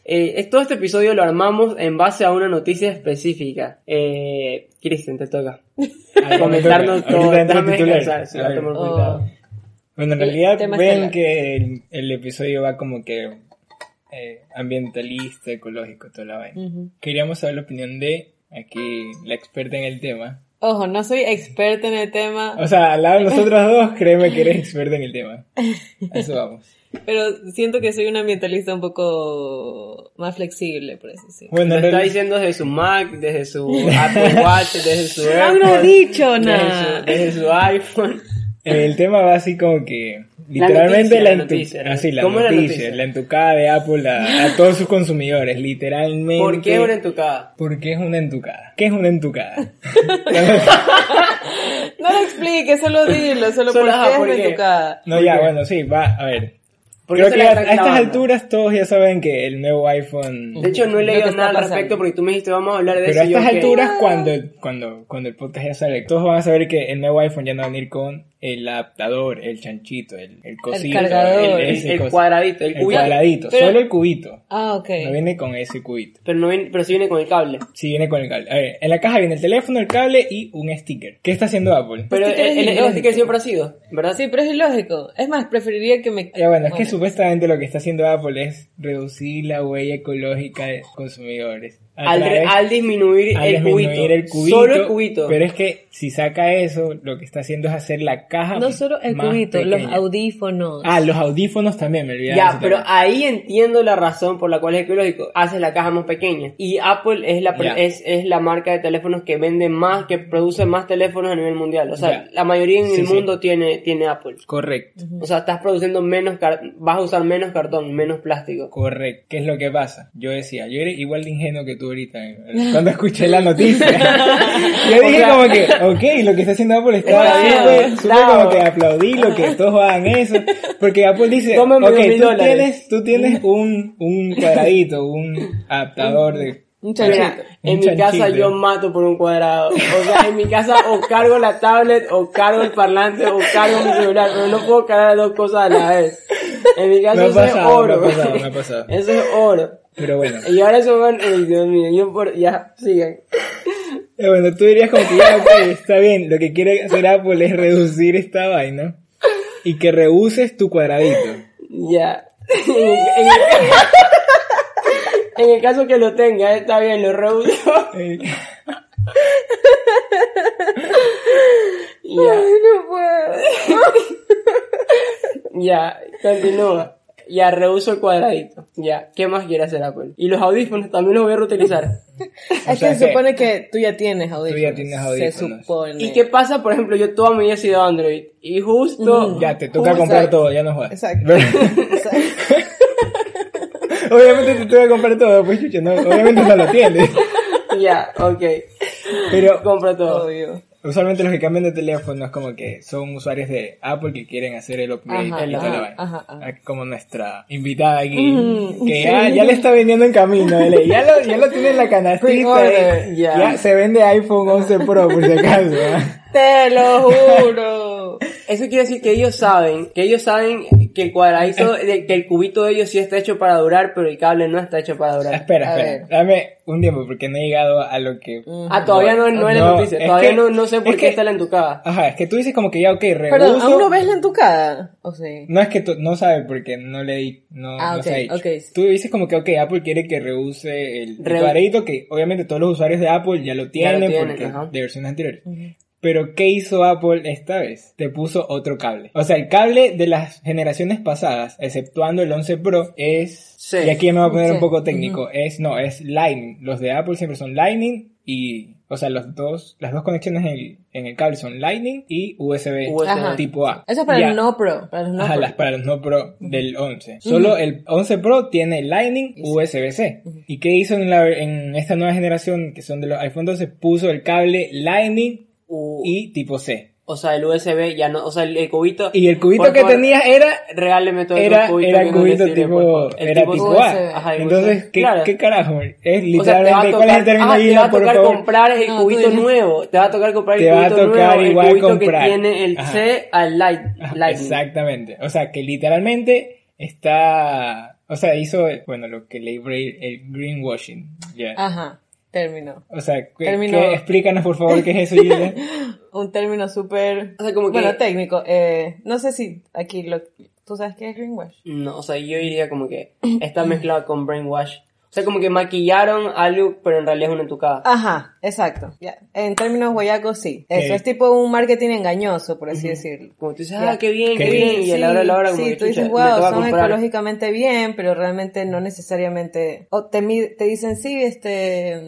Eh, todo este episodio lo armamos en base a una noticia específica. Eh, Cristian, te toca. *laughs* Ah, Comentarnos todo. A Oh. Bueno, en realidad ven que el, el episodio va como que eh, ambientalista, ecológico, toda la vaina. Queríamos saber la opinión de aquí la experta en el tema. Ojo, no soy experta en el tema, O sea, al lado de *laughs* nosotros dos, créeme que eres experta en el tema. A eso vamos. Pero siento que soy un ambientalista un poco más flexible, por así decirlo. Bueno, Lo está diciendo desde su Mac, desde su *laughs* Apple Watch, desde su No lo he dicho, nada. Desde su iPhone. el tema va así como que La literalmente noticia, la, noticia, ¿no? así, la ¿Cómo es la noticia, la entucada de Apple a, a todos sus consumidores, literalmente. ¿Por qué una entucada? Porque es una entucada. ¿Qué es una entucada? *laughs* *laughs* No lo expliques, solo dilo, solo, Solo, porque es tu cara. No, ¿Por ya, bueno, sí, va, a ver. ¿Por qué Creo que a, a estas alturas todos ya saben que el nuevo iPhone... De hecho, no he leído nada al respecto porque tú me dijiste vamos a hablar de Pero eso. a y yo, estas alturas, cuando, cuando, cuando el podcast ya sale, todos van a saber que el nuevo iPhone ya no va a venir con el adaptador, el chanchito, el, el cosito, cargador. El, ese el cosa. cuadradito, el El cubito. cuadradito, Pero- solo el cubito. Ah, ok. No viene con ese cubito. Pero, no viene, pero sí viene con el cable. Sí, viene con el cable. A ver, en la caja viene el teléfono, el cable y un sticker. ¿Qué está haciendo Apple? Pero el, sticker el, el siempre ha sido, ¿verdad? Sí, pero es ilógico. Es más, preferiría que me... Ya bueno, es que supuestamente lo que está haciendo Apple es reducir la huella ecológica de consumidores. Al, través- al disminuir, al el, disminuir cubito. el cubito. Solo el cubito. Pero es que si saca eso, lo que está haciendo es hacer la caja. No solo el más cubito, los audífonos. Ah, los audífonos también, me olvidaba. Ya, pero también. ahí entiendo la razón por la cual es ecológico. Hace la caja más pequeña. Y Apple es la, es, es la marca de teléfonos que vende más, que produce más teléfonos a nivel mundial. O sea, Ya. la mayoría en Sí, el sí. mundo tiene, tiene Apple. Correcto, O sea, estás produciendo menos, vas a usar menos cartón, menos plástico. correcto. ¿Qué es lo que pasa? Yo decía, yo era igual de ingenuo que tú ahorita eh, cuando escuché la noticia. *laughs* yo dije sea- como que, ok, lo que está haciendo Apple está Bravo, súper, bravo. como que aplaudí lo que todos hagan eso. Porque Apple dice, Tómame ok, tú dólares". tienes, tú tienes un, un cuadradito, un adaptador de... Un chanchito. Mira, en mi casa yo mato por un cuadrado. O sea, en mi casa o cargo la tablet, o cargo el parlante, o cargo mi celular, pero no puedo cargar las dos cosas a la vez. En mi casa eso es pasado, oro. me ha pasado, pasado. *laughs* Eso es oro. Pero bueno. Y ahora eso van, ay Dios mío, yo por, ya, sigan. Eh, Bueno, tú dirías como que ya, ok, está bien, lo que quiere hacer Apple es reducir esta vaina y que reuses tu cuadradito. Ya. En el, en el- en el caso que lo tenga, está bien, lo reuso. Eh, Ya, no puedo. ya, continúa. Ya, reuso el cuadradito. Ya, ¿qué más quiere hacer Apple? Y los audífonos también los voy a reutilizar. *laughs* Es sea que se supone que tú ya tienes audífonos. ya tienes audífonos. Se supone. ¿Y qué pasa, por ejemplo, yo toda mi vida he sido Android y justo... ya, te toca Exacto. comprar todo, ya no jodas. Exacto. Exacto. *laughs* obviamente te toca comprar todo, pues chucha, no, obviamente no lo tienes. *laughs* Ya, ok. Pero Compra todo. Obvio. Usualmente los que cambian de teléfono es como que son usuarios de Apple que quieren hacer el upgrade Ajá, y toda la ajá, vaina. ajá, ajá. Ah, Como nuestra invitada aquí, Mm, que ya, ya le está vendiendo en camino, ¿vale? ya, lo, ya lo tiene en la canastita, eh. ya. ya se vende iPhone 11 Pro por si acaso. ¿ah? Te lo juro. Eso quiere decir que ellos saben, que ellos saben que el cuadradito, de- que el cubito de ellos sí está hecho para durar, pero el cable no está hecho para durar. Espera, A espera, ver. dame un tiempo porque no he llegado a lo que... Ah, todavía no, no es la No, noticia, es todavía que- no, no sé por es qué que- está la entucada. Ajá, es que tú dices como que ya, ok, reuso... Perdón, ¿aún no ves la entucada? ¿O sí? No es que tú no sabes porque no leí, no, Ah, no se ok, ha dicho. ok. Tú dices como que, ok, Apple quiere que reuse el, el Re- cuadradito que obviamente todos los usuarios de Apple ya lo Ya tienen, lo tienen, porque ajá. de versiones anteriores. Pero ¿qué hizo Apple esta vez? Te puso otro cable. O sea, el cable de las generaciones pasadas, exceptuando el 11 Pro, es... Sí. Y aquí me voy a poner un poco técnico. Es, no, es Lightning. Los de Apple siempre son Lightning y, o sea, los dos, las dos conexiones en el, en el cable son Lightning y USB, tipo A. Eso es para Ya. el no pro. Para los no Ajá, pro. las para los no Pro del 11. Solo el 11 Pro tiene Lightning Sí. USB-C. ¿Y qué hizo en, la, en esta nueva generación, que son de los iPhone 12? Puso el cable Lightning U- y tipo C. O sea, el USB ya no, o sea, el, el cubito. Y el cubito que favor, tenía era Regáleme todo era, el cubito era no le cubito sirve, tipo. El era tipo, USB. A. Ajá, el Entonces. ¿qué, Claro. ¿qué carajo? Es O sea, literalmente, ¿cuál es el término ah, te va a tocar favor? comprar el No, cubito nuevo. Te va a tocar comprar el Te va a cubito tocar nuevo. igual el cubito comprar. que tiene el Ajá. C al light. Lightning. Exactamente. O sea, que literalmente está... O sea, hizo, bueno, lo que leí por ahí, el greenwashing. ya. Ajá. Término. O sea, ¿qué, Término- qué- explícanos por favor qué es eso, Gina. *laughs* Un término súper. O sea, como que- Bueno, técnico. Eh, no sé si aquí lo. ¿Tú sabes qué es greenwash? No, o sea, yo diría como que está mezclado con brainwash. O sea, como que maquillaron algo, pero en realidad es una entucada. Ajá, exacto. Ya. En términos guayacos, sí. Eso es tipo un marketing engañoso, por así decirlo. Como tú dices, Ya. ah, qué bien, qué, Qué bien. Y a la hora de la hora, como sí, que, tú dices, wow, a son comprar. ecológicamente bien, pero realmente no necesariamente. O te, te dicen, sí, este.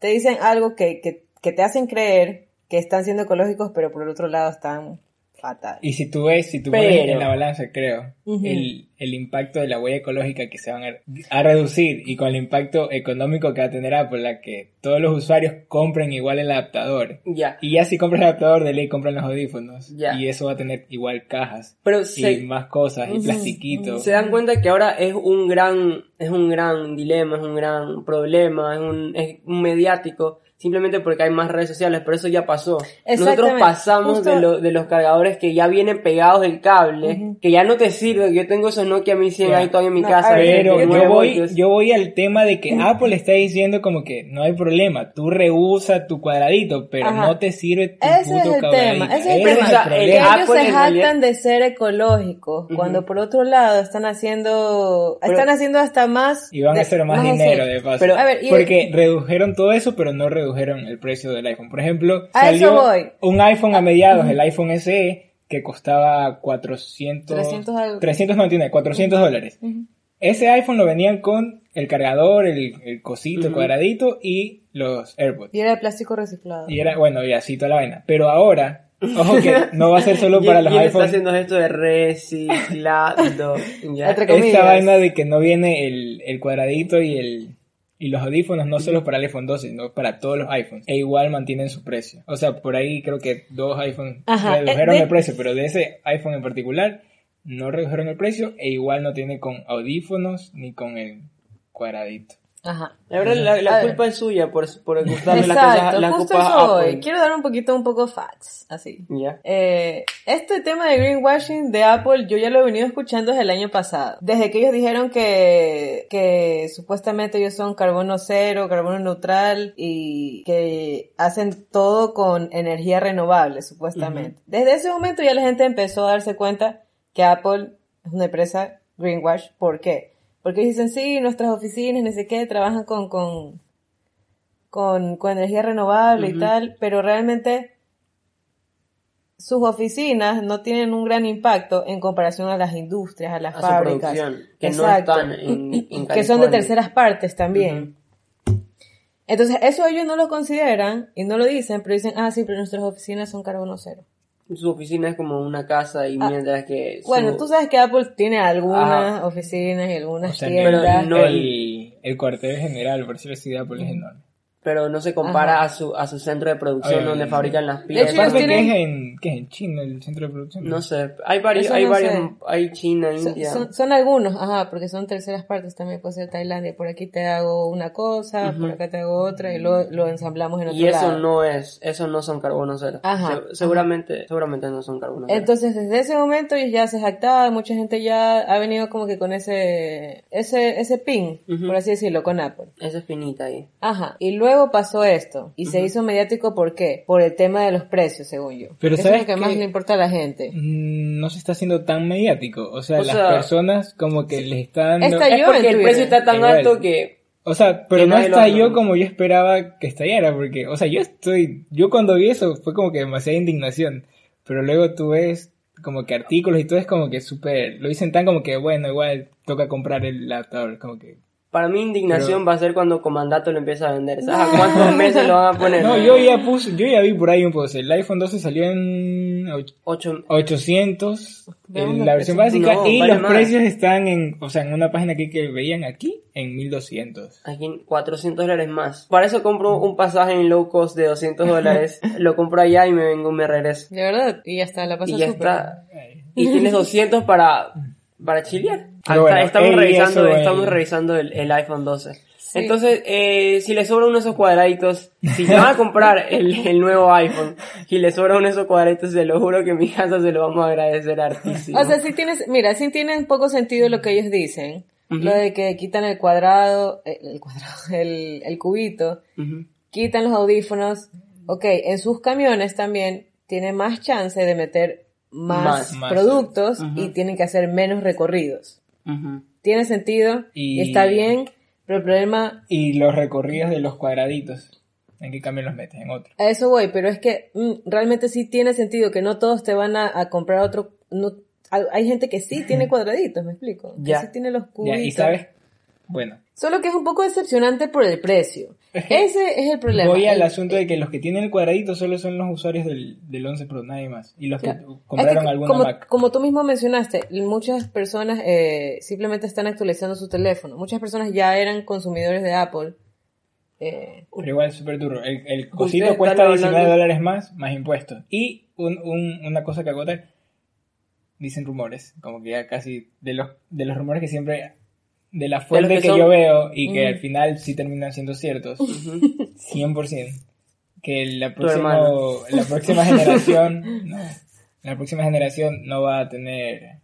Te dicen algo que, que, que te hacen creer que están siendo ecológicos, pero por el otro lado están fatal. Y si tú ves, si tú Pero- pones en la balanza, creo, el, el impacto de la huella ecológica que se van a, a reducir y con el impacto económico que va a tener Apple, la que todos los usuarios compren igual el adaptador. Ya. Y ya si compras el adaptador, de ley compran los audífonos. Ya. Y eso va a tener igual cajas. Pero Y se, más cosas, y Ujú, plastiquitos. se dan cuenta que ahora es un gran, es un gran dilema, es un gran problema, es un, es un mediático, simplemente porque hay más redes sociales, pero eso ya pasó. Nosotros pasamos Justo- de, lo- de los cargadores que ya vienen pegados del cable, que ya no te sirve, yo tengo esos Nokia 1100 Ya. ahí todavía en mi No, casa. Pero yo voy, yo voy al tema de que Apple está diciendo como que no hay problema, tú rehusas tu cuadradito, pero Ajá. no te sirve tu Ese es puto el cuadradito. tema, ese es el tema. O sea, el Que problema. Apple ellos se realidad- jactan de ser ecológicos, cuando por otro lado están haciendo, Pero- están haciendo hasta más. Y van a hacer más dinero de paso. Pero- A ver, y- Porque redujeron todo eso, pero no redujeron el precio del iPhone. Por ejemplo, A eso salió voy. un iPhone a mediados, el iPhone SE, que costaba 400, 300 algo. 399, 400 dólares. Ese iPhone lo venían con el cargador, el, el cosito, el cuadradito y los AirPods. Y era de plástico reciclado. Y era, bueno, y así toda la vaina. Pero ahora, *laughs* ojo que no va a ser solo para los ¿Quién está iPhones. haciendo esto de reciclado? *laughs* Esta vaina de que no viene el, el cuadradito y el y los audífonos no solo para el iPhone 12, sino para todos los iPhones. E igual mantienen su precio. O sea, por ahí creo que dos iPhones Ajá, redujeron eh, de- el precio, pero de ese iPhone en particular no redujeron el precio e igual no tiene con audífonos ni con el cuadradito. Ajá. La verdad, la, la A ver. culpa es suya por, por gustarle las Exacto, cosas, la justo eso. Apple. Quiero dar un poquito, un poco facts, así. Ya. Eh, este tema de greenwashing de Apple yo ya lo he venido escuchando desde el año pasado. Desde que ellos dijeron que, que supuestamente ellos son carbono cero, carbono neutral y que hacen todo con energía renovable, supuestamente. Desde ese momento ya la gente empezó a darse cuenta que Apple es una empresa greenwash. ¿Por qué? Porque dicen, sí, nuestras oficinas, no sé qué, trabajan con, con, con, con energía renovable y tal, pero realmente sus oficinas no tienen un gran impacto en comparación a las industrias, a las A fábricas. que no están en, en que son de terceras partes también. Entonces, eso ellos no lo consideran y no lo dicen, pero dicen, ah, sí, pero nuestras oficinas son carbono cero. Su oficina es como una casa y mientras que... su- Ah, Bueno, tú sabes que Apple tiene algunas Ajá. oficinas y algunas O sea, tiendas. Pero no- el, el cuartel general, por decirlo así, de Apple es enorme. Pero no se compara Ajá. a su, a su centro de producción donde sí. fabrican las De hecho, piezas. ellos Aparte que tienen- es en, que es en China el centro de producción. No sé, hay varios, Eso hay no varios, sé. hay China, Son, India. son- son algunos, ajá, porque son terceras partes también, puede ser Tailandia. Por aquí te hago una cosa, por acá te hago otra y lo, lo ensamblamos en otro Y eso lado. no es, eso no son carbono cero. Ajá, Se- seguramente, seguramente no son carbono cero. Entonces, desde ese momento ellos ya se jactaban, mucha gente ya ha venido como que con ese, ese, ese pin, por así decirlo, con Apple. Esa espinita ahí. Ajá. Y luego pasó esto. Y se hizo mediático, ¿por qué? Por el tema de los precios, según yo. Pero Eso es ¿sabes lo que qué? más le importa a la gente. Mm, no se está haciendo tan mediático. O sea, O las sea, personas como que les están dando... Es yo porque el Twitter. precio está tan Igual. alto que... O sea, pero no estalló como yo esperaba que estallara, porque, o sea, yo estoy, yo cuando vi eso fue como que demasiada indignación, pero luego tú ves como que artículos y todo es como que súper, lo dicen tan como que, bueno, igual toca comprar el adaptador, como que, Para mi indignación va a ser cuando Comandato lo empieza a vender. ¿Sabes a cuántos *laughs* meses lo van a poner? No, yo ya puse, yo ya vi por ahí un post. El iPhone 12 salió en och- Ocho... 800 Veamos en la versión básica No, y vale los más. precios están en, o sea, en una página aquí que veían aquí en 1200. Aquí en 400 dólares más. Para eso compro un pasaje en low cost de 200 dólares. *laughs* lo compro allá y me vengo, me regreso. De verdad, y ya está, la Y pasas ya súper. está. Y tienes 200 para, para chilear. Pero Acá bueno, estamos ey, revisando, eso, estamos ey. revisando el, el iPhone 12. Entonces, eh, si le sobra uno de esos cuadraditos, si te van a comprar el, el nuevo iPhone y le sobra uno de esos cuadraditos, se lo juro que en mi casa se lo vamos a agradecer hartísimo. O sea, sí tienes, mira, sí tiene un poco sentido lo que ellos dicen. Lo de que quitan el cuadrado, eh, el cuadrado, *laughs* el, el cubito, quitan los audífonos. Ok, en sus camiones también tiene más chance de meter más, Más. Más, productos y tienen que hacer menos recorridos. Tiene sentido y, está bien, pero el problema, Y los recorridos de los cuadraditos, ¿en qué cambio los metes? En otro. a eso voy, pero es que mm, realmente sí tiene sentido que no todos te van a, a comprar otro, no, hay gente que sí tiene *laughs* cuadraditos, me explico, que sí tiene los Ya, cubitos. y sabes, bueno, Solo que es un poco decepcionante por el precio. *laughs* Ese es el problema. voy al asunto de que los que tienen el cuadradito solo son los usuarios del, del 11 Pro, nadie más. Y los que compraron Es que alguna como, Mac. como tú mismo mencionaste, muchas personas eh, simplemente están actualizando su teléfono. Muchas personas ya eran consumidores de Apple. Eh, Pero igual es súper duro. El, el cosito cuesta 19 hablando- dólares más, más impuestos. Y un, un- una cosa que agotar, dicen rumores, como que ya casi de los, de los rumores que siempre, de la fuente que que, son- yo veo y que al final sí terminan siendo ciertos, Ujú. 100%. Que la próxima, la próxima generación, *laughs* no, la próxima generación no va a tener,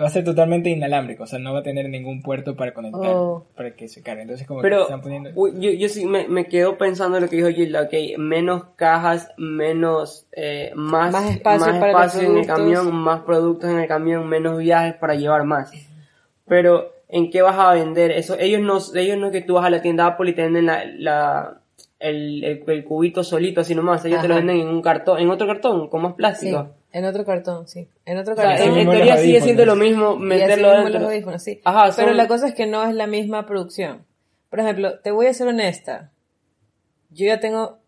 va a ser totalmente inalámbrico, o sea, no va a tener ningún puerto para conectar, Oh. para que se cargue. Entonces como que Pero están poniendo... yo, yo sí me, me quedo pensando en lo que dijo Gilda, ok, menos cajas, menos, eh, más, Más espacio más para los espacio en el productos. camión, más productos en el camión, menos viajes para llevar más. Pero, ¿en qué vas a vender? Eso, ellos no, ellos no es que tú vas a la tienda Apple y te venden la, la, el, el, el cubito solito así nomás, ellos te lo venden en un cartón, en otro cartón, con más sí, plástico. en otro cartón, sí. En otro O sea, cartón. en, teoría sigue siendo lo mismo Y así meterlo dentro. los audífonos, sí. Ajá, Pero la cosa es que no es la misma producción. Por ejemplo, te voy a ser honesta. Yo ya tengo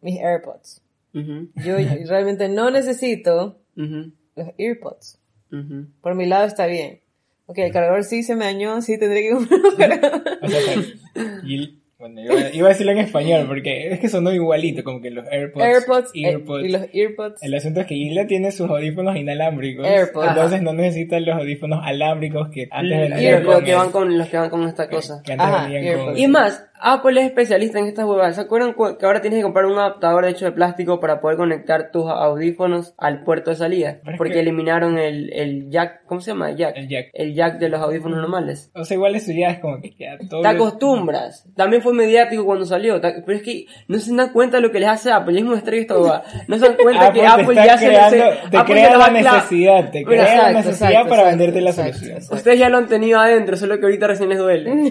mis AirPods. Ujú, Yo realmente no necesito los AirPods. Por mi lado está bien. Ok, el cargador sí se me dañó, sí tendré que *laughs* comprar un cargador. O sea, y- bueno, iba, iba a decirlo en español porque es que sonó igualito, como que los AirPods, AirPods, eh, earpods. y los AirPods. El asunto es que Isla tiene sus audífonos inalámbricos, AirPods. entonces no necesitan los audífonos alámbricos que antes venían los con que el- van con los que van con esta cosa. que antes Ajá, venían con- AirPods. Y más, Apple es especialista en estas huevadas. ¿Se acuerdan cu- que ahora tienes que comprar un adaptador hecho de plástico para poder conectar tus audífonos al puerto de salida? Pero es Porque que- eliminaron el, el jack, ¿cómo se llama? El jack. El jack. El jack de los audífonos normales. O sea, igual eso ya es como que queda todo... Te acostumbras. También fue mediático cuando salió. Pero es que no se dan cuenta de lo que les hace Apple. Es muy extraño esta. No se dan *laughs* cuenta que Apple te ya se creando, se- te Apple crea la necesidad, te crea la necesidad exacto, para exacto, venderte la solución. exacto. Ustedes ya lo han tenido adentro, solo que ahorita recién les duele. *laughs*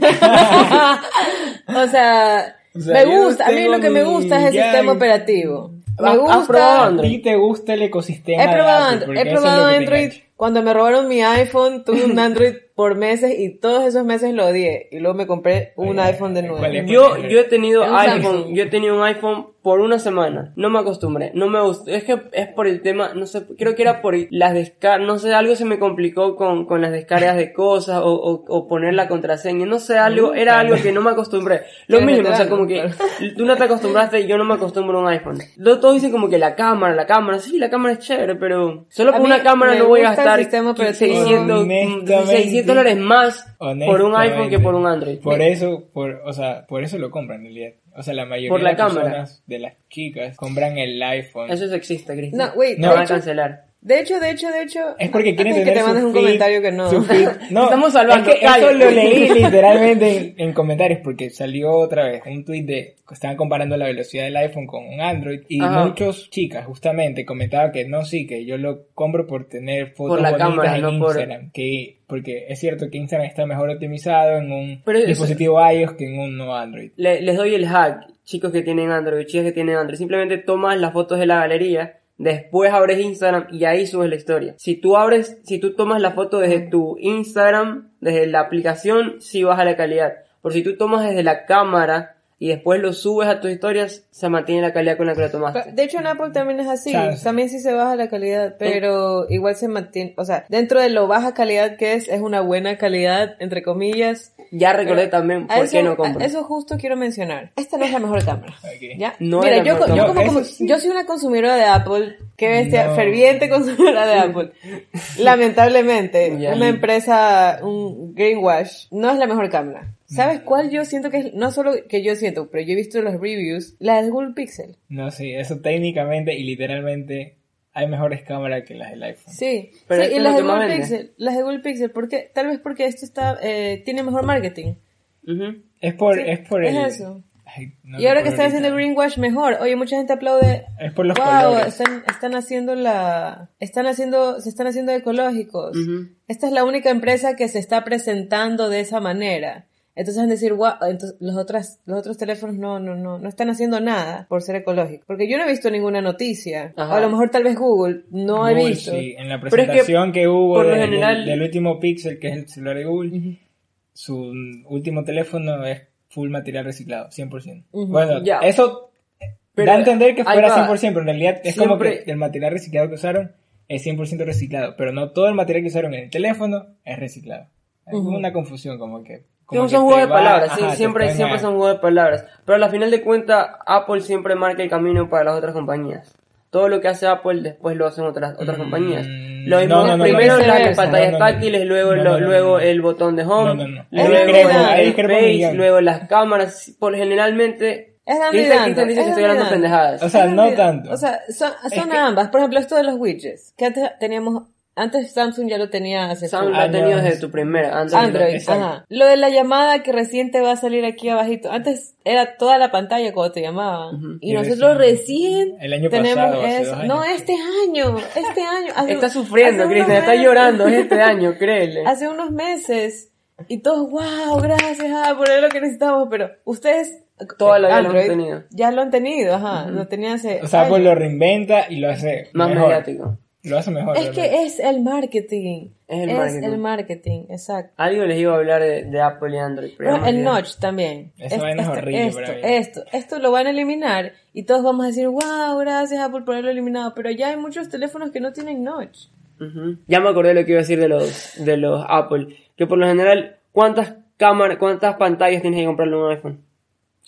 o sea, O sea, me no gusta, a mí lo que me gusta es el sistema operativo. Me ¿Has- has gusta. A ti te gusta el ecosistema He de probado, Apple, he probado te Android. Cuando me robaron mi iPhone, tuve un *laughs* Android por meses y todos esos meses lo odié. Y luego me compré un Ay, iPhone de ¿cuál nuevo. Yo, yo he tenido iPhone, Samsung. yo he tenido un iPhone por una semana. No me acostumbré, no me gustó. Es que es por el tema, no sé, creo que era por las descargas, no sé, algo se me complicó con, con las descargas de cosas o, o, o poner la contraseña. No sé, algo, era algo que no me acostumbré. Lo mismo, o sea, como que tú no te acostumbraste y yo no me acostumbro a un iPhone. Todos dicen como que la cámara, la cámara, sí, la cámara es chévere, pero solo con una cámara no voy a gastar sistema operativo. 600, Honestamente. 600 dólares más por un iPhone que por un Android. Por eso, por, o sea, por eso lo compran en realidad. O sea, la mayoría Por la de las cámara. personas, de las chicas, compran el iPhone. Eso es sexista, Cristian. No, wait, No, van a cancelar. De hecho, de hecho, de hecho. Es porque quieren tener que te su mandes un feed- comentario que no. *laughs* Estamos salvando, es que eso lo leí *laughs* literalmente en, en comentarios porque salió otra vez un tweet de que estaban comparando la velocidad del iPhone con un Android y Ajá. muchos chicas justamente comentaban que no sí que yo lo compro por tener fotos Por la bonitas cámara, en no por- Instagram que porque es cierto que Instagram está mejor optimizado en un Pero eso- dispositivo iOS que en un no Android. Le- les doy el hack, chicos que tienen Android, chicas que tienen Android. Simplemente tomas las fotos de la galería Después abres Instagram y ahí subes la historia. Si tú abres, si tú tomas la foto desde tu Instagram, desde la aplicación, sí baja la calidad. Por si tú tomas desde la cámara y después lo subes a tus historias, se mantiene la calidad con la que la tomaste. De hecho en Apple también es así, Claro. también sí se baja la calidad, pero igual se mantiene, o sea, dentro de lo baja calidad que es, es una buena calidad, entre comillas. Ya recordé también A por eso, qué no compro. eso justo quiero mencionar. Esta no es la mejor cámara. *laughs* Ok. ¿Ya? No Mira, es la yo, mejor yo, cámara. como, como- yo soy una consumidora de Apple, que bestia, No. ferviente consumidora de Apple. *laughs* Lamentablemente, Ya. una empresa, un greenwash, no es la mejor cámara. ¿Sabes cuál yo siento que es? No solo que yo siento, pero yo he visto los reviews, la de Google Pixel. No, sí, eso técnicamente y literalmente hay mejores cámaras que las del iPhone. Sí, Pero sí, y las de Google vende. Pixel, las de Google Pixel, porque tal vez porque esto está eh, tiene mejor marketing. Ujú. Es por, Sí, es por es el... eso. Ay, no y ahora que están haciendo greenwash mejor, oye, mucha gente aplaude. Es por los wow, colores. están están haciendo la están haciendo se están haciendo ecológicos. Ujú. Esta es la única empresa que se está presentando de esa manera. Entonces van a decir, wow, entonces los otros, los otros teléfonos no, no, no, no están haciendo nada por ser ecológicos. Porque yo no he visto ninguna noticia. Ajá. O a lo mejor tal vez Google, no he Google, visto. sí, en la Pero es que, presentación que, hubo por lo de- general- del, del último Pixel, que es el celular de Google, su último teléfono es full material reciclado, 100%. Ujú. Bueno, Ya. eso Pero da a entender que fuera va. 100%, pero en realidad es como Siempre- que el material reciclado que usaron es 100% reciclado, pero no todo el material que usaron en el teléfono es reciclado. Hay como Ujú. una confusión, como que... Como son juegos de va- palabras, ajá, sí, siempre, siempre a- son juegos de palabras. Pero al final de cuentas, Apple siempre marca el camino para las otras compañías. Todo lo que hace Apple después lo hacen otras otras Mm, compañías. Lo mismo, no, no, no, primero no, las pantallas no, no, no. táctiles, luego, No, lo- luego no. el botón de home, No, no, no. luego el face, luego las cámaras. Por generalmente, Es dice es que estoy hablando pendejadas. O sea, no tanto. O sea, son, son que- ambas. Por ejemplo, esto de los widgets. Que antes teníamos, antes Samsung ya lo tenía hace Samsung lo ha tenido años. desde tu primera, Android. Android, ajá. Lo de la llamada que recién te va a salir aquí abajito. Antes era toda la pantalla cuando te llamaban. Y Y nosotros recién el año tenemos pasado, hace eso. No, este año, este año. Hace- Está sufriendo, Cristian, está llorando es este año, créele. Hace unos meses. Y todos, wow, gracias, ah, por lo que necesitamos. Pero ustedes, Toda la vida lo Android, tenido. Ya lo han tenido, ajá. Lo tenían hace O sea, años. lo reinventa y lo hace Más mejor. mediático. Lo hace mejor. Es realmente. que es el marketing. Es el es marketing. el marketing, exacto. Algo les iba a hablar de, de Apple y Android. pero Bueno, el notch también. Esa Es- vaina es esto, horrible esto, para mí. esto, esto lo van a eliminar y todos vamos a decir, wow, gracias Apple por haberlo eliminado. Pero ya hay muchos teléfonos que no tienen notch. Ya me acordé de lo que iba a decir de los, de los Apple. Que por lo general, ¿cuántas cámaras, cuántas pantallas tienes que comprarle a un iPhone?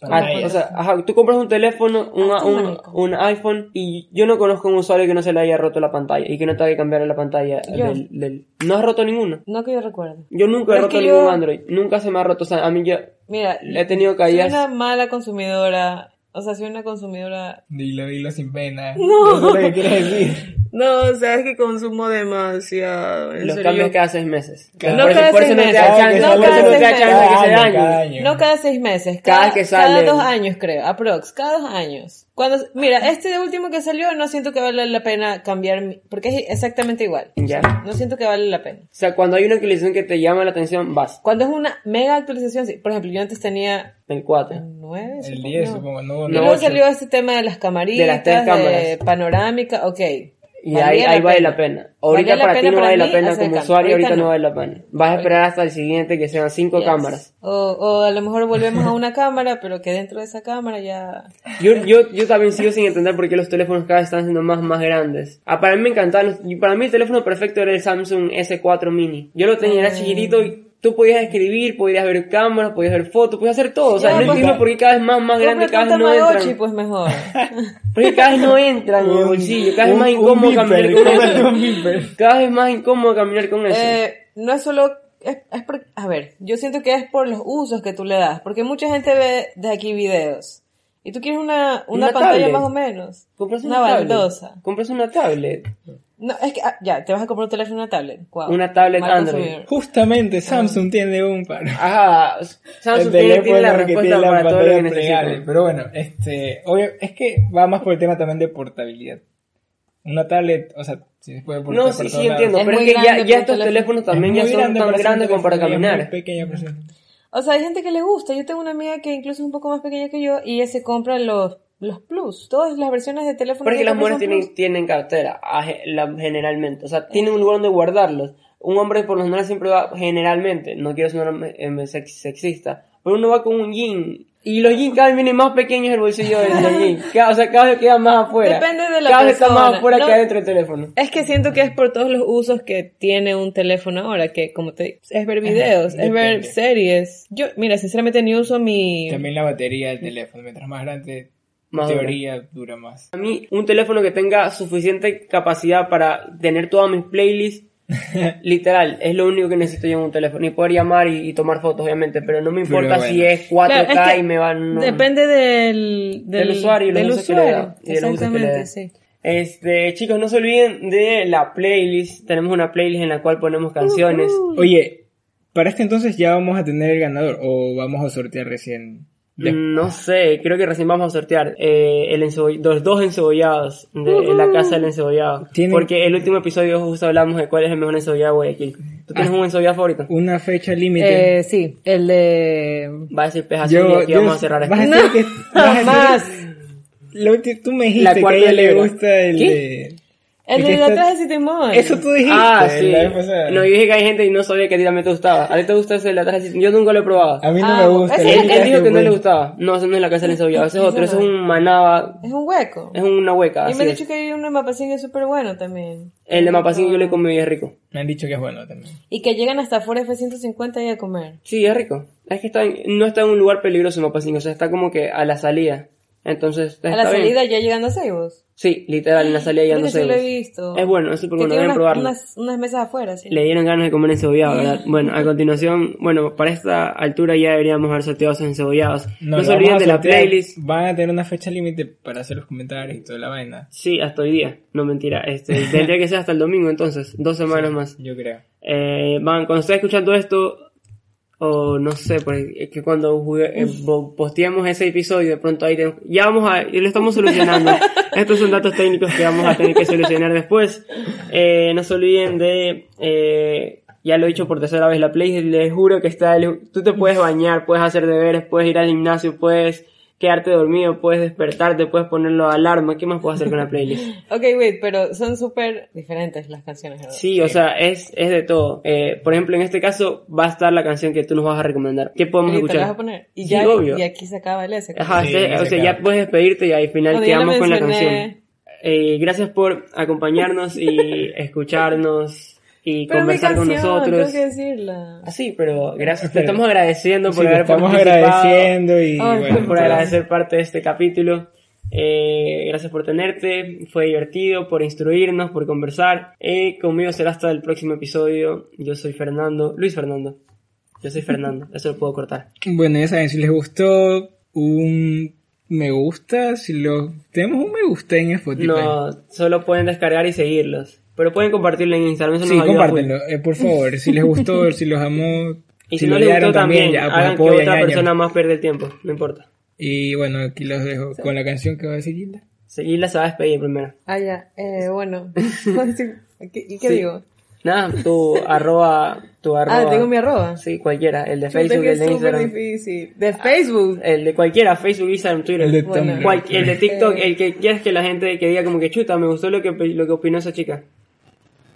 Ah, o sea, ajá, tú compras un teléfono, un, Ah, un, un iPhone, y yo no conozco un usuario que no se le haya roto la pantalla y que no tenga que cambiar la pantalla del, del- ¿No has roto ninguno? No que yo recuerdo. Yo nunca he roto ningún yo- Android. Nunca se me ha roto. O sea, a mí yo Mira, he tenido soy caídas. una mala consumidora. O sea, soy una consumidora. Dilo, dilo sin pena. No. Lo que quieres decir. *laughs* No, o sea, es que consumo demasiado. en Los serio. cambios cada seis meses. Cada- No por eso, cada por seis meses. No cada seis meses. que se Cada dañe. año, cada año. No cada seis meses, Cada cada, que cada sale. dos años creo, aprox, cada dos años. Cuando, mira, este último que salió no siento que vale la pena cambiar, porque es exactamente igual. Ya. No siento que vale la pena. O sea, cuando hay una actualización que te llama la atención, vas. Cuando es una mega actualización, sí. Por ejemplo, yo antes tenía El 4. nueve, El supongo, 10, no. supongo, no. Y No, luego ocho. salió este tema de las camaritas, De las tres cámaras. de panorámica, ok. Y ahí, ahí vale la pena. Ahorita para ti no vale la pena como usuario, ahorita, no. vale la pena. Vas a esperar hasta el siguiente que sean cinco Yes. cámaras. O, o a lo mejor volvemos a una cámara, pero que dentro de esa cámara ya... Yo, yo, yo también sigo sin entender por qué los teléfonos cada vez están siendo más, más grandes. Ah, para mí me encantaban, para mí el teléfono perfecto era el Samsung S4 Mini. Yo lo tenía, era chiquitito y tú podías escribir, podías ver cámaras, podías ver fotos, podías hacer todo. O sea, Ya, no pues, entiendo por qué cada vez más, más grande, cada vez no entran. pues mejor. *laughs* Porque cada vez no entran en el bolsillo, cada vez es más incómodo caminar con eso. Cada vez es más incómodo caminar con eso. Eh, no es solo... Es, es por- a ver, yo siento que es por los usos que tú le das, porque mucha gente ve de aquí videos. Y tú quieres una, una, Una pantalla tablet. más o menos. Compras una una, baldosa. Compras una tablet. No, es que, ah, ya, te vas a comprar un teléfono y una tablet. Una tablet Mal Android. consumidor. Justamente Samsung tiene un par. Ajá, Samsung el tiene, tiene la que respuesta tiene la para todo lo que. Pero bueno, este, obvio, es que va más por el tema también de portabilidad. Una tablet, o sea, si se puede portar No, por sí, todos sí lados. entiendo, Es pero es muy que ya, grande ya para estos teléfonos Es también ya muy son grande tan para ser grandes como para caminar. muy pequeña por ser- O sea, hay gente que le gusta. Yo tengo una amiga que incluso es un poco más pequeña que yo y ella se compra los, los plus, todas las versiones de teléfono. Porque que las son mujeres tienen, tienen cartera, generalmente. O sea, tienen un lugar donde guardarlos. Un hombre por lo general siempre va, generalmente, no quiero sonar eh, sex- sexista, pero uno va con un jean. Y los jeans cada vez vienen más pequeños el bolsillo del, jean. *laughs* Cada- o sea, cada vez queda más afuera. Depende de la Cada vez está más afuera No- que adentro del teléfono. Es que siento que es por todos los usos que tiene un teléfono ahora, que como te es ver videos, es ver series. Yo, mira, sinceramente ni uso mi... También la batería del teléfono. Mientras más grande, Más dura. teoría dura más. A mí, un teléfono que tenga suficiente capacidad para tener todas mis playlists, *laughs* literal, es lo único que necesito yo en un teléfono. Y poder llamar y, y tomar fotos, obviamente, pero no me importa bueno. si es 4K Claro, es que y me van... no. Depende del, Del usuario y los del usos que le usuario. da, que le da. Exactamente, sí. Este, chicos, no se olviden de la playlist. Tenemos una playlist en la cual ponemos canciones. Oye, para este entonces ya vamos a tener el ganador o vamos a sortear recién. No sé, creo que recién vamos a sortear eh, el los dos encebollados de la casa del encebollado. Tienen- Porque el último episodio justo hablamos de cuál es el mejor encebollado de Guayaquil. ¿Tú tienes Ah. un encebollado favorito? Una fecha límite. Eh, sí, el de... Va a decir peja y aquí vamos a cerrar vas a esto. decir que, *laughs* vas a decir- Más. Lo que tú me La dijiste que a cuarta ella le gusta el ¿Qué? de... El de la traje de Timón. Eso tú dijiste. Ah, sí. vez pasada. No, yo dije que hay gente y no sabía que a ti también te gustaba. ¿A ti te gusta ese de la taza? Yo nunca lo he probado. A mí no Ah, me gusta. Él, él dijo que no le gustaba. No, ese no es la casa del encebollado. Ese es otro. Ese es un manaba. Es un hueco. Es una hueca. y así me han es. dicho que hay uno de Mapacín que es súper bueno también. El de Mapacín yo le comí y es rico. Me han dicho que es bueno también. Y que llegan hasta Ford F-150 y a comer. Sí, es rico. Es que está en- no está en un lugar peligroso Mapacín. O sea, está como que a la salida. Entonces, A la bien. salida ya llegando a Seibos. Sí, literal, en la salida no que sé. sí lo he visto. Es bueno, es súper bueno, deben unas, probarlo. unas, unas mesas afuera, sí. Le dieron ganas de comer encebollado, ¿verdad? Bueno, a continuación, bueno, para esta altura ya deberíamos haber sorteado esos encebollados. No, se olviden a de la playlist. Van a tener una fecha límite para hacer los comentarios y toda la vaina. Sí, hasta hoy día. No mentira. Este, tendría que ser hasta el domingo entonces. Dos semanas más. Yo creo. Eh, van, cuando estés escuchando esto, o no sé, pues, es que cuando jugué- eh, posteemos ese episodio, de pronto ahí tenemos- ya vamos a, ya lo estamos solucionando. *laughs* Estos son datos técnicos que vamos a tener que solucionar después. Eh, no se olviden de, eh, ya lo he dicho por tercera vez, la playlist, les juro que está, tú te puedes bañar, puedes hacer deberes, puedes ir al gimnasio, puedes quedarte dormido, puedes despertarte, puedes ponerlo a alarma, ¿qué más puedes hacer con la playlist? *laughs* Ok, wait, pero son súper diferentes las canciones, ¿verdad? Sí, o sea, es, es de todo. Eh, por ejemplo, en este caso va a estar la canción que tú nos vas a recomendar. ¿Qué podemos te escuchar? la vas a poner. Y Sí, ya, obvio. y aquí se acaba el S. Ajá, Sí, este- o se sea, acaba. ya puedes despedirte y al final ya quedamos con la canción. Eh, gracias por acompañarnos y *laughs* escucharnos y Pero mi conversar con canción, nosotros. tengo que decirla. Ah, sí, pero gracias. Te estamos agradeciendo por Sí, haber estamos participado, agradeciendo y Ay, bueno. por agradecer parte de este capítulo. Eh, gracias por tenerte, fue divertido, por instruirnos, por conversar. Eh, conmigo será hasta el próximo episodio. Yo soy Fernando, Luis Fernando. Yo soy Fernando, eso lo puedo cortar. Bueno, ya saben, si les gustó un me gusta, si lo tenemos un me gusta en Spotify. No, solo pueden descargar y seguirlos. Pero pueden compartirlo en Instagram, eso sí, nos ayuda compártenlo, eh, por favor. Si les gustó, *laughs* si los amó, Y si, si no lo les gustó también, ya, pues hagan que apoyen, otra años. persona más pierda el tiempo, no importa. Y bueno, aquí los dejo con la canción que va a decir Gilda. Seguirla se va a despedir primero. Ah, ya. Eh, bueno. *laughs* *laughs* ¿Qué- ¿Y qué Sí. digo? Nada, tu arroba, tu arroba. Ah, tengo mi arroba. Sí, cualquiera, el de Facebook, que el de Instagram. difícil. De Facebook. El de cualquiera, Facebook, Instagram, Twitter. El de Bueno. Cual- el de TikTok, Eh. el que quieras que la gente que diga como que chuta, me gustó lo que, lo que opinó esa chica.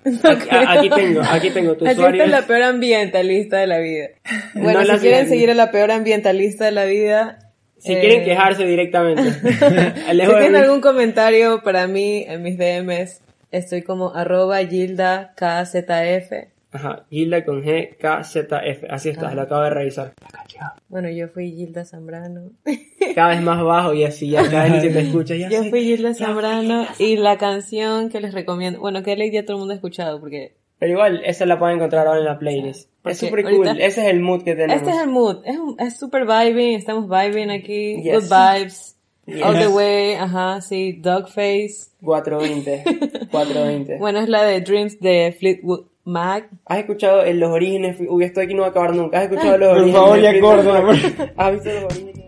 *laughs* Aquí, aquí tengo, aquí tengo tu Así usuario. está la peor ambientalista de la vida. *laughs* Bueno, No si quieren seguir a la peor ambientalista de la vida. Si eh, quieren quejarse directamente. *laughs* Si tienen algún comentario para mí en mis DMs, estoy como arroba Gilda KZF. Ajá, Gilda con G, K, Z, F. Así está, lo acabo de revisar. Bueno, yo fui Gilda Zambrano. Cada vez más bajo y así ya cada vez se te escucha. Ya Yo fui Gilda Zambrano y la canción que les recomiendo, bueno, que Lady ya todo el mundo ha escuchado porque Pero igual, esa la pueden encontrar ahora en la playlist. Porque es súper cool, ese es el mood que tenemos. este es el mood, es, un- es super vibing, estamos vibing aquí, Yes. good vibes, Yes. all the way, ajá, sí, Dogface. 420. 420. Bueno, es la de Dreams de Fleetwood Mac. ¿Has escuchado en los orígenes? Uy, esto aquí no va a acabar nunca. ¿Has escuchado los Por orígenes? favor, de ya Mac? ¿Has visto los orígenes?